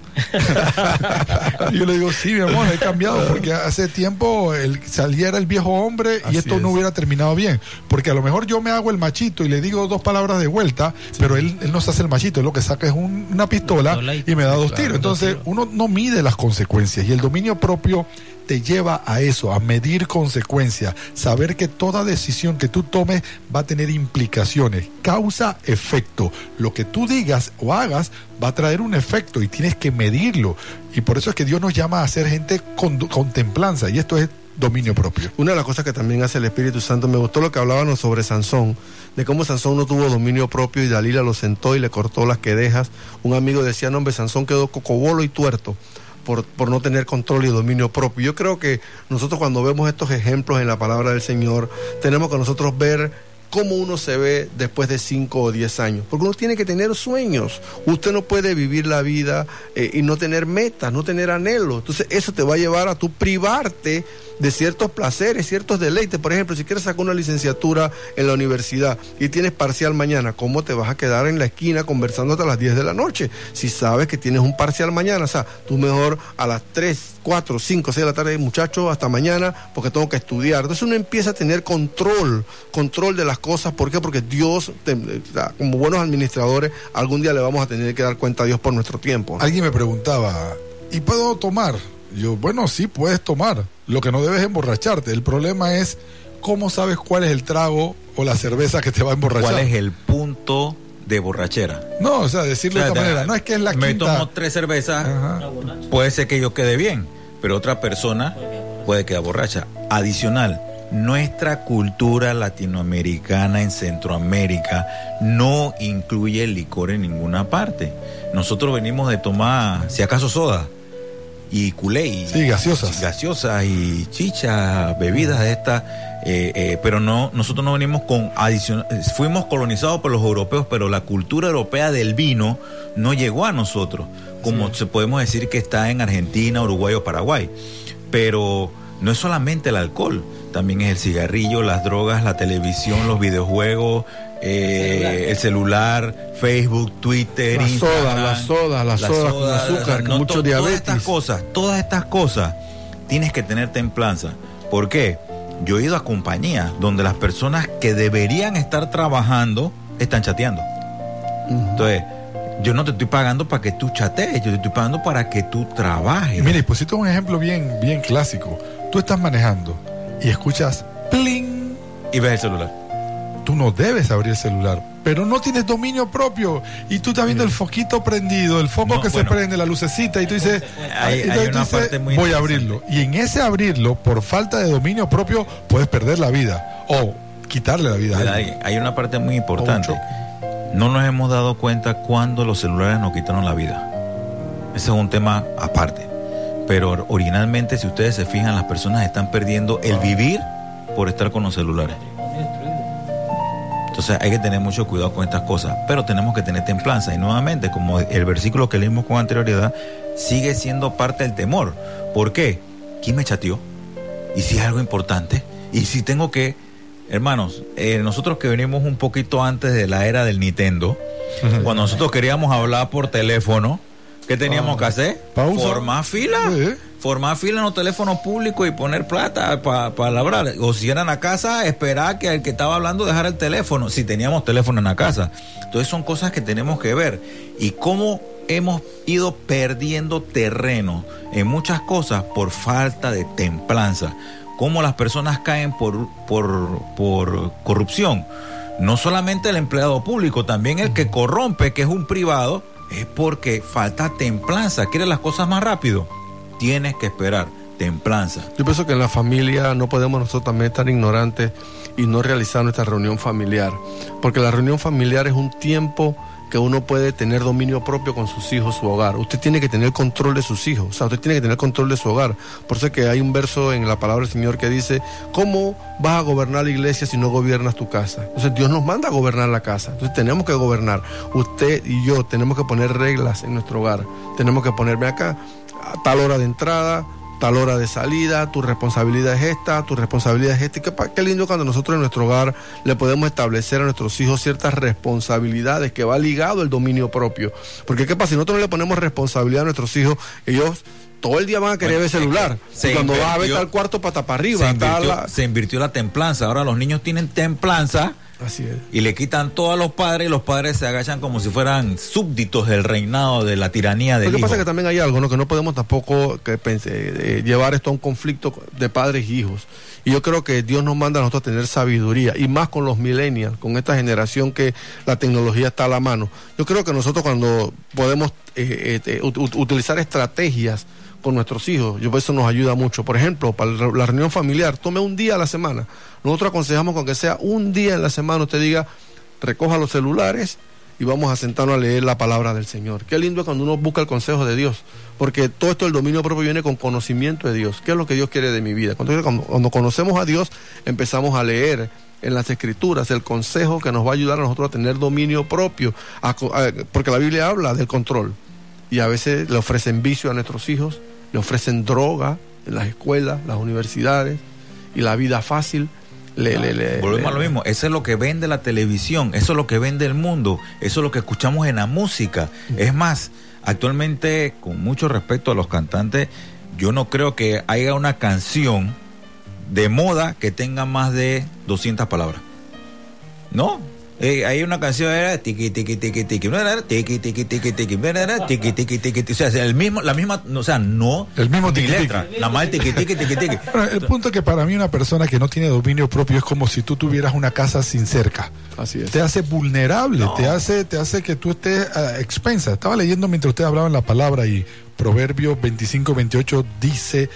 Speaker 4: y yo le digo, sí, mi amor, he cambiado porque hace tiempo el, saliera el viejo hombre y
Speaker 5: Así
Speaker 4: esto no hubiera terminado bien. Porque a lo mejor yo me hago el machito y le digo dos palabras de vuelta, pero él, él no se hace el machito, él lo que saca es un- una pistola
Speaker 6: pistola y-
Speaker 4: y me da dos
Speaker 6: claro,
Speaker 4: tiros. Entonces
Speaker 6: dos
Speaker 4: uno no mide las consecuencias y el dominio propio te lleva a eso, a medir consecuencias, saber que toda decisión que tú tomes va a tener implicaciones, causa, efecto. Lo que tú digas o hagas va a traer un efecto y tienes que medirlo. Y por eso es que Dios nos llama a ser gente con contemplanza y esto es dominio propio.
Speaker 5: Una de las cosas que también hace el Espíritu Santo, me gustó lo que hablábamos sobre Sansón, de cómo Sansón no tuvo dominio propio y Dalila lo sentó y le cortó las quedejas. Un amigo decía, no, hombre, Sansón quedó cocobolo y tuerto. Por, no tener control y dominio propio. Yo creo que nosotros cuando vemos estos ejemplos en la palabra del Señor, tenemos que nosotros ver cómo uno se ve después de 5 o 10 años. Porque uno tiene que tener sueños. Usted no puede vivir la vida eh, y no tener metas, no tener anhelos. Entonces eso te va a llevar a tu privarte de ciertos placeres, ciertos deleites. Por ejemplo, si quieres sacar una licenciatura en la universidad y tienes parcial mañana, ¿cómo te vas a quedar en la esquina conversando hasta las 10 de la noche? Si sabes que tienes un parcial mañana, o sea, tú mejor a las 3, 4, 5, 6 de la tarde, muchachos, hasta mañana, porque tengo que estudiar. Entonces uno empieza a tener control, control de las cosas. ¿Por qué? Porque Dios, sea, como buenos administradores, algún día le vamos a tener que dar cuenta a Dios por nuestro tiempo.
Speaker 4: Alguien me preguntaba, ¿y puedo tomar? Yo, bueno, sí, puedes tomar. Lo que no debes es emborracharte. El problema es cómo sabes cuál es el trago o la cerveza que te va a emborrachar.
Speaker 7: ¿Cuál es el punto de borrachera?
Speaker 4: No, o sea, decirlo
Speaker 7: O sea,
Speaker 4: de esta manera. No es que es la
Speaker 7: Me
Speaker 4: quinta.
Speaker 7: tomo tres cervezas, puede ser que yo quede bien, pero otra persona puede quedar borracha. Adicional, nuestra cultura latinoamericana en Centroamérica no incluye el licor en ninguna parte. Nosotros venimos de tomar, si acaso, soda y culé y
Speaker 4: Sí, gaseosas.
Speaker 7: gaseosas y chicha, bebidas de estas, eh, eh, pero no, nosotros no venimos con adicional, fuimos colonizados por los europeos, pero la cultura europea del vino no llegó a nosotros, como se podemos decir que está en Argentina, Uruguay o Paraguay, pero no es solamente el alcohol, también es el cigarrillo, las drogas, la televisión, los videojuegos, eh, el celular, Facebook, Twitter,
Speaker 5: La soda,
Speaker 7: Instagram,
Speaker 5: la soda, la soda con azúcar, con mucho diabetes.
Speaker 7: Todas estas cosas, todas estas cosas, tienes que tener templanza. ¿Por qué? Yo he ido a compañías donde las personas que deberían estar trabajando están chateando. Entonces, yo no te estoy pagando para que tú chatees, yo te estoy pagando para que tú trabajes.
Speaker 4: Mire, pues esto es un ejemplo bien, bien clásico. Tú estás manejando y escuchas pling.
Speaker 7: Y ves el celular.
Speaker 4: Tú no debes abrir el celular, pero no tienes dominio propio. Y tú estás viendo el foquito prendido, el foco
Speaker 7: No,
Speaker 4: que
Speaker 7: bueno.
Speaker 4: se prende, la lucecita, y tú dices,
Speaker 7: Hay-
Speaker 4: tú dices,
Speaker 7: muy
Speaker 4: voy a abrirlo. Y en ese abrirlo, por falta de dominio propio, puedes perder la vida o quitarle la vida a alguien.
Speaker 7: Hay, hay una parte muy importante. No nos hemos dado cuenta cuando los celulares nos quitaron la vida. Ese es un tema aparte. Pero originalmente, si ustedes se fijan, las personas están perdiendo el vivir por estar con los celulares. Entonces hay que tener mucho cuidado con estas cosas, pero tenemos que tener templanza. Y nuevamente, como el versículo que leímos con anterioridad, sigue siendo parte del temor. ¿Por qué? ¿Quién me chateó? ¿Y si es algo importante? ¿Y si tengo que... Hermanos, eh, nosotros que venimos un poquito antes de la era del Nintendo, cuando nosotros queríamos hablar por teléfono, ¿qué teníamos que hacer?
Speaker 4: Pausa.
Speaker 7: Formar fila. Formar fila en los teléfonos públicos y poner plata para hablar. O si eran a casa, esperar que el que estaba hablando dejara el teléfono, si teníamos teléfono en la casa. Entonces son cosas que tenemos que ver. Y cómo hemos ido perdiendo terreno en muchas cosas por falta de templanza. Cómo las personas caen por, por, por corrupción. No solamente el empleado público, también el que corrompe, que es un privado, es porque falta templanza. ¿Quieres las cosas más rápido? Tienes que esperar templanza.
Speaker 5: Yo pienso que en la familia no podemos nosotros también estar ignorantes y no realizar nuestra reunión familiar. Porque la reunión familiar es un tiempo que uno puede tener dominio propio con sus hijos, su hogar. Usted tiene que tener control de sus hijos, o sea, usted tiene que tener control de su hogar. Por eso es que hay un verso en la palabra del Señor que dice, ¿cómo vas a gobernar la iglesia si no gobiernas tu casa? Entonces Dios nos manda a gobernar la casa. Entonces tenemos que gobernar. Usted y yo tenemos que poner reglas en nuestro hogar. Tenemos que ponerme acá a tal hora de entrada, tal hora de salida, tu responsabilidad es esta, tu responsabilidad es esta. Y qué, qué lindo cuando nosotros en nuestro hogar le podemos establecer a nuestros hijos ciertas responsabilidades que va ligado el dominio propio. Porque qué pasa, si nosotros no le ponemos responsabilidad a nuestros hijos, ellos todo el día van a querer ver celular.
Speaker 7: se
Speaker 5: y cuando vas a ver
Speaker 7: invirtió-
Speaker 5: tal cuarto pata para arriba,
Speaker 7: se, invirtió,
Speaker 5: la-
Speaker 7: se invirtió la templanza. Ahora los niños tienen templanza
Speaker 5: Así es.
Speaker 7: y le quitan todo a los padres y los padres se agachan como si fueran súbditos del reinado, de la tiranía
Speaker 5: Lo
Speaker 7: del
Speaker 5: que
Speaker 7: hijo.
Speaker 5: pasa es que también hay algo, ¿no? Que no podemos tampoco que pense- eh, llevar esto a un conflicto de padres y hijos. Y yo creo que Dios nos manda a nosotros a tener sabiduría, y más con los millennials, con esta generación que la tecnología está a la mano. Yo creo que nosotros cuando podemos eh, eh, ut- utilizar estrategias con nuestros hijos, yo eso nos ayuda mucho. Por ejemplo, para la reunión familiar, tome un día a la semana. Nosotros aconsejamos con que sea un día en la semana, usted diga, recoja los celulares y vamos a sentarnos a leer la palabra del Señor. Qué lindo es cuando uno busca el consejo de Dios, porque todo esto del dominio propio viene con conocimiento de Dios. ¿Qué es lo que Dios quiere de mi vida? Cuando, cuando, conocemos a Dios, empezamos a leer en las escrituras el consejo que nos va a ayudar a nosotros a tener dominio propio, porque la Biblia habla del control y a veces le ofrecen vicio a nuestros hijos, le ofrecen droga, en las escuelas, las universidades y la vida fácil. Le, le- le-
Speaker 7: Volvemos a lo mismo, eso es lo que vende la televisión, eso es lo que vende el mundo, eso es lo que escuchamos en la música. Es más, actualmente, con mucho respeto a los cantantes, yo no creo que haya una canción de moda que tenga más de 200 palabras. ¿No? Eh, hay una canción era tiqui tiqui tiqui tiqui no era tiqui tiqui tiqui tiqui no era tiqui tiqui tiqui tiqui. o sea el mismo la misma o sea no
Speaker 4: El mismo tiqui, tiqui.
Speaker 7: letra nada más el tiqui tiqui tiqui tiqui
Speaker 4: Bueno, el punto es que para mí una persona que no tiene dominio propio es como si tú tuvieras una casa sin cerca.
Speaker 5: Así es.
Speaker 4: Te hace vulnerable, te hace te hace que tú estés a expensa. Estaba leyendo mientras ustedes hablaban la palabra y Proverbios 25 28 dice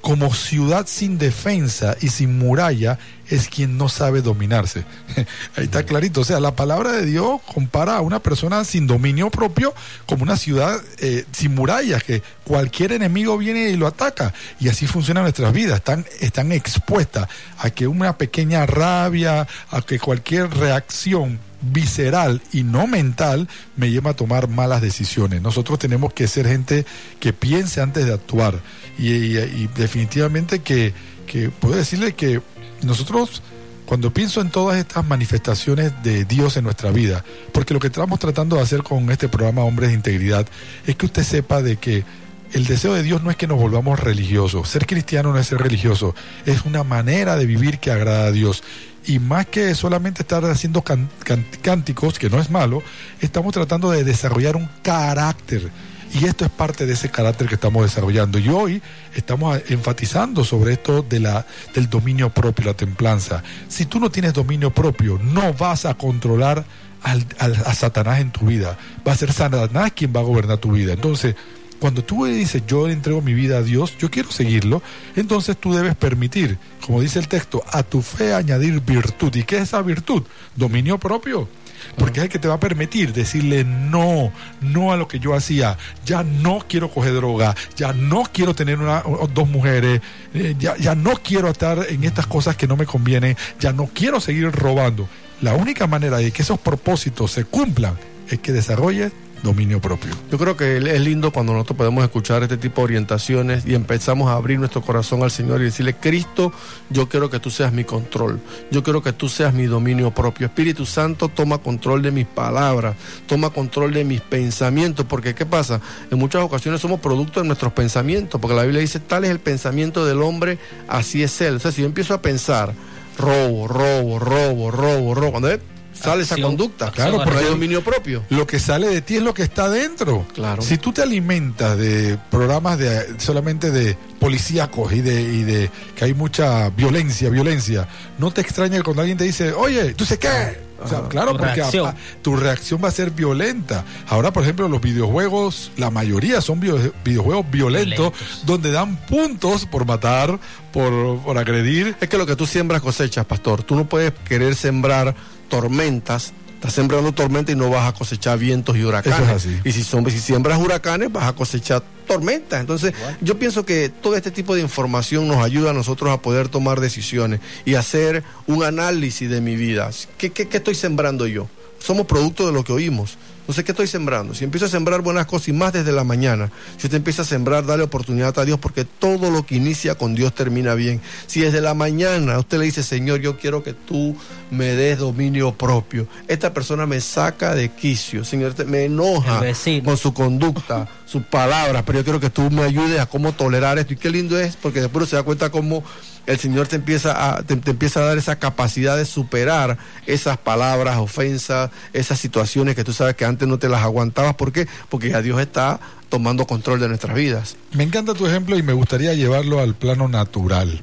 Speaker 4: como ciudad sin defensa y sin muralla es quien no sabe dominarse. Ahí está clarito. O sea, la palabra de Dios compara a una persona sin dominio propio como una ciudad eh, sin murallas, que cualquier enemigo viene y lo ataca. Y así funcionan nuestras vidas. Están, están expuestas a que una pequeña rabia, a que cualquier reacción visceral y no mental me lleva a tomar malas decisiones. Nosotros tenemos que ser gente que piense antes de actuar y, definitivamente que, que puedo decirle que nosotros cuando pienso en todas estas manifestaciones de Dios en nuestra vida, porque lo que estamos tratando de hacer con este programa Hombres de Integridad es que usted sepa de que el deseo de Dios no es que nos volvamos religiosos. Ser cristiano no es ser religioso, es una manera de vivir que agrada a Dios. Y más que solamente estar haciendo can- can- cánticos, que no es malo, estamos tratando de desarrollar un carácter. Y esto es parte de ese carácter que estamos desarrollando. Y hoy estamos enfatizando sobre esto de la, del dominio propio, la templanza. Si tú no tienes dominio propio, no vas a controlar al- al- a Satanás en tu vida. Va a ser Satanás quien va a gobernar tu vida. Entonces, cuando tú dices, yo le entrego mi vida a Dios, yo quiero seguirlo, entonces tú debes permitir, como dice el texto, a tu fe añadir virtud. ¿Y qué es esa virtud? Dominio propio. Porque es el que te va a permitir decirle no, no a lo que yo hacía. Ya no quiero coger droga, ya no quiero tener una, dos mujeres, eh, ya, ya no quiero estar en estas cosas que no me convienen, ya no quiero seguir robando. La única manera de que esos propósitos se cumplan es que desarrolle dominio propio.
Speaker 5: Yo creo que es lindo cuando nosotros podemos escuchar este tipo de orientaciones y empezamos a abrir nuestro corazón al Señor y decirle, Cristo, yo quiero que tú seas mi control, yo quiero que tú seas mi dominio propio. Espíritu Santo, toma control de mis palabras, toma control de mis pensamientos, porque ¿qué pasa? En muchas ocasiones somos producto de nuestros pensamientos, porque la Biblia dice, tal es el pensamiento del hombre, así es él. O sea, si yo empiezo a pensar, robo, robo, robo, robo, robo, cuando sale esa conducta,
Speaker 6: acción,
Speaker 5: claro, porque hay dominio propio.
Speaker 4: Lo que sale de ti es lo que está dentro.
Speaker 5: Claro.
Speaker 4: Si tú te alimentas de programas de solamente de policíacos y de, y de que hay mucha violencia, violencia, no te extraña cuando alguien te dice, oye, ¿tú sé qué? O sea, claro,
Speaker 6: Tu
Speaker 4: porque
Speaker 6: reacción.
Speaker 4: tu reacción va a ser violenta. Ahora, por ejemplo, los videojuegos, la mayoría son video- videojuegos violentos,
Speaker 6: Violentos.
Speaker 4: donde dan puntos por matar, por, por agredir.
Speaker 5: Es que lo que tú siembras cosechas, pastor. Tú no puedes querer sembrar tormentas. Estás sembrando tormentas y no vas a cosechar vientos y huracanes.
Speaker 4: Eso es así.
Speaker 5: Y si, son, si siembras huracanes, vas a cosechar tormentas. Entonces, yo pienso que todo este tipo de información nos ayuda a nosotros a poder tomar decisiones y hacer un análisis de mi vida. ¿Qué, qué, qué estoy sembrando yo? Somos producto de lo que oímos. Entonces, ¿qué estoy sembrando? Si empiezo a sembrar buenas cosas y más desde la mañana, si usted empieza a sembrar, dale oportunidad a Dios, porque todo lo que inicia con Dios termina bien. Si desde la mañana usted le dice, Señor, yo quiero que tú me des dominio propio, esta persona me saca de quicio, Señor, me enoja con su conducta, sus palabras, pero yo quiero que tú me ayudes a cómo tolerar esto. Y qué lindo es, porque después se da cuenta cómo el Señor te empieza a, te, empieza a dar esa capacidad de superar esas palabras, ofensas, esas situaciones que tú sabes que antes no te las aguantabas. ¿Por qué? Porque ya Dios está tomando control de nuestras vidas.
Speaker 4: Me encanta tu ejemplo y me gustaría llevarlo al plano natural.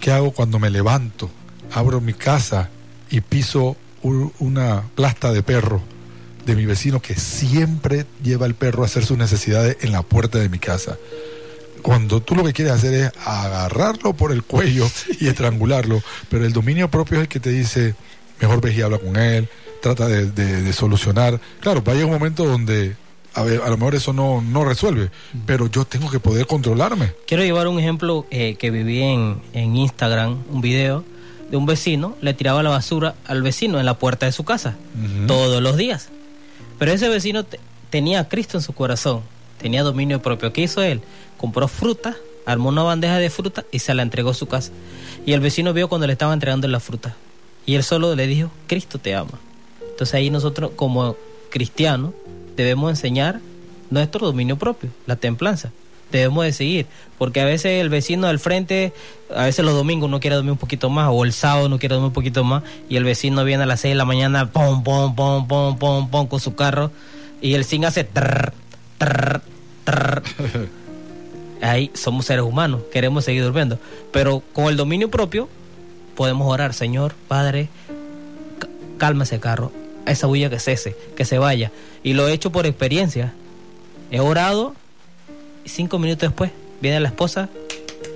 Speaker 4: ¿Qué hago cuando me levanto, abro mi casa y piso una plasta de perro de mi vecino que siempre lleva el perro a hacer sus necesidades en la puerta de mi casa? Cuando tú lo que quieres hacer es agarrarlo por el cuello y estrangularlo, pero el dominio propio es el que te dice, mejor ve y habla con él, trata de, de- de solucionar. Claro, va a llegar un momento donde a, ver, a lo mejor eso no, no resuelve, pero yo tengo que poder controlarme.
Speaker 6: Quiero llevar un ejemplo eh, que viví en, en Instagram, un video de un vecino, le tiraba la basura al vecino en la puerta de su casa, todos los días. Pero ese vecino te- tenía a Cristo en su corazón, tenía dominio propio. ¿Qué hizo él? Compró fruta armó una bandeja de fruta y se la entregó a su casa. Y el vecino vio cuando le estaba entregando la fruta. Y él solo le dijo, Cristo te ama. Entonces ahí nosotros como cristianos debemos enseñar nuestro dominio propio, la templanza. Debemos de seguir, porque a veces el vecino del frente, a veces los domingos no quiere dormir un poquito más, o el sábado no quiere dormir un poquito más, y el vecino viene a las 6 de la mañana, pom, pom, pom, pom, pom, pom, con su carro, y el sin hace trrr, trrr. Ahí somos seres humanos, queremos seguir durmiendo, pero con el dominio propio podemos orar, Señor, Padre, calma ese carro, esa bulla que cese, que se vaya. Y lo he hecho por experiencia. He orado y cinco minutos después viene la esposa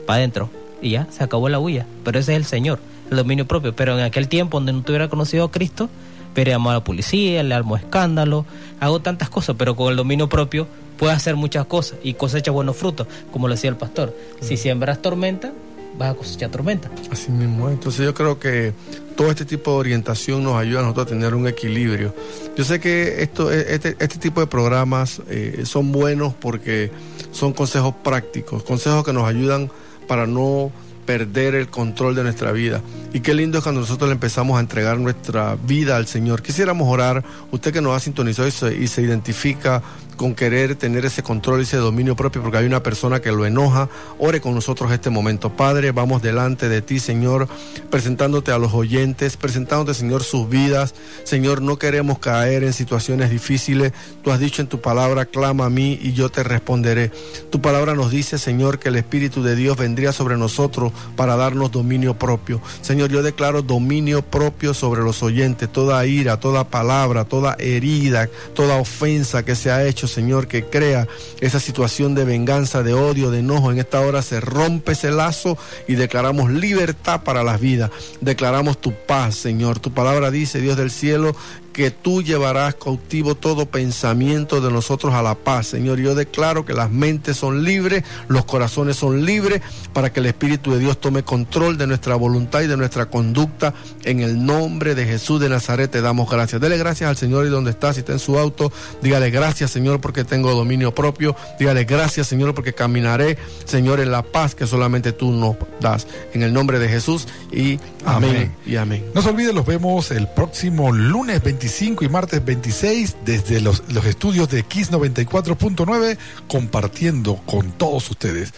Speaker 6: para adentro y ya se acabó la bulla. Pero ese es el Señor, el dominio propio. Pero en aquel tiempo donde no tuviera conocido a Cristo, pero llamó a la policía, le armó escándalo, hago tantas cosas, pero con el dominio propio puedes hacer muchas cosas y cosecha buenos frutos, como lo decía el pastor. Si siembras tormenta, vas a cosechar tormenta.
Speaker 5: Así mismo. es. Entonces yo creo que todo este tipo de orientación nos ayuda a nosotros a tener un equilibrio. Yo sé que esto, este, este tipo de programas eh, son buenos porque son consejos prácticos, consejos que nos ayudan para no perder el control de nuestra vida. Y qué lindo es cuando nosotros le empezamos a entregar nuestra vida al Señor. Quisiéramos orar, usted que nos ha sintonizado y se, y se identifica con querer tener ese control ese dominio propio, porque hay una persona que lo enoja, ore con nosotros este momento. Padre, vamos delante de ti, Señor, presentándote a los oyentes, presentándote, Señor, sus vidas. Señor, no queremos caer en situaciones difíciles. Tú has dicho en tu palabra, clama a mí y yo te responderé. Tu palabra nos dice, Señor, que el Espíritu de Dios vendría sobre nosotros para darnos dominio propio. Señor, yo declaro dominio propio sobre los oyentes, toda ira, toda palabra, toda herida, toda ofensa que se ha hecho, Señor, que crea esa situación de venganza, de odio, de enojo. En esta hora se rompe ese lazo y declaramos libertad para las vidas. Declaramos tu paz, Señor. Tu palabra dice, Dios del cielo, que tú llevarás cautivo todo pensamiento de nosotros a la paz, Señor. Yo declaro que las mentes son libres, los corazones son libres, para que el Espíritu de Dios tome control de nuestra voluntad y de nuestra conducta. En el nombre de Jesús de Nazaret te damos gracias. Dele gracias al Señor y donde está, si está en su auto, dígale gracias, Señor, porque tengo dominio propio. Dígale gracias, Señor, porque caminaré, Señor, en la paz que solamente tú nos das. En el nombre de Jesús y amén,
Speaker 4: Amén.
Speaker 5: y amén.
Speaker 4: No se olviden, los vemos el próximo lunes 25 y martes 26 desde los, los estudios de Kiss 94.9 compartiendo con todos ustedes.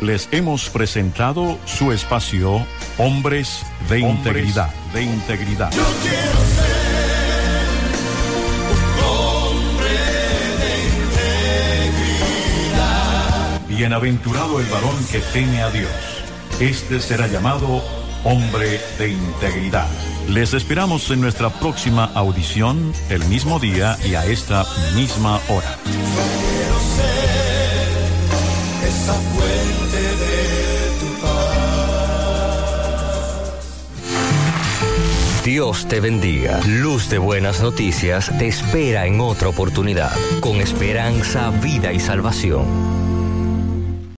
Speaker 2: Les hemos presentado su espacio Hombres de Integridad. De Integridad. Bienaventurado el varón que teme a Dios. Este será llamado hombre de integridad. Les esperamos en nuestra próxima audición, el mismo día y a esta misma hora.
Speaker 1: Dios te bendiga. Luz de buenas noticias te espera en otra oportunidad, con esperanza, vida y salvación.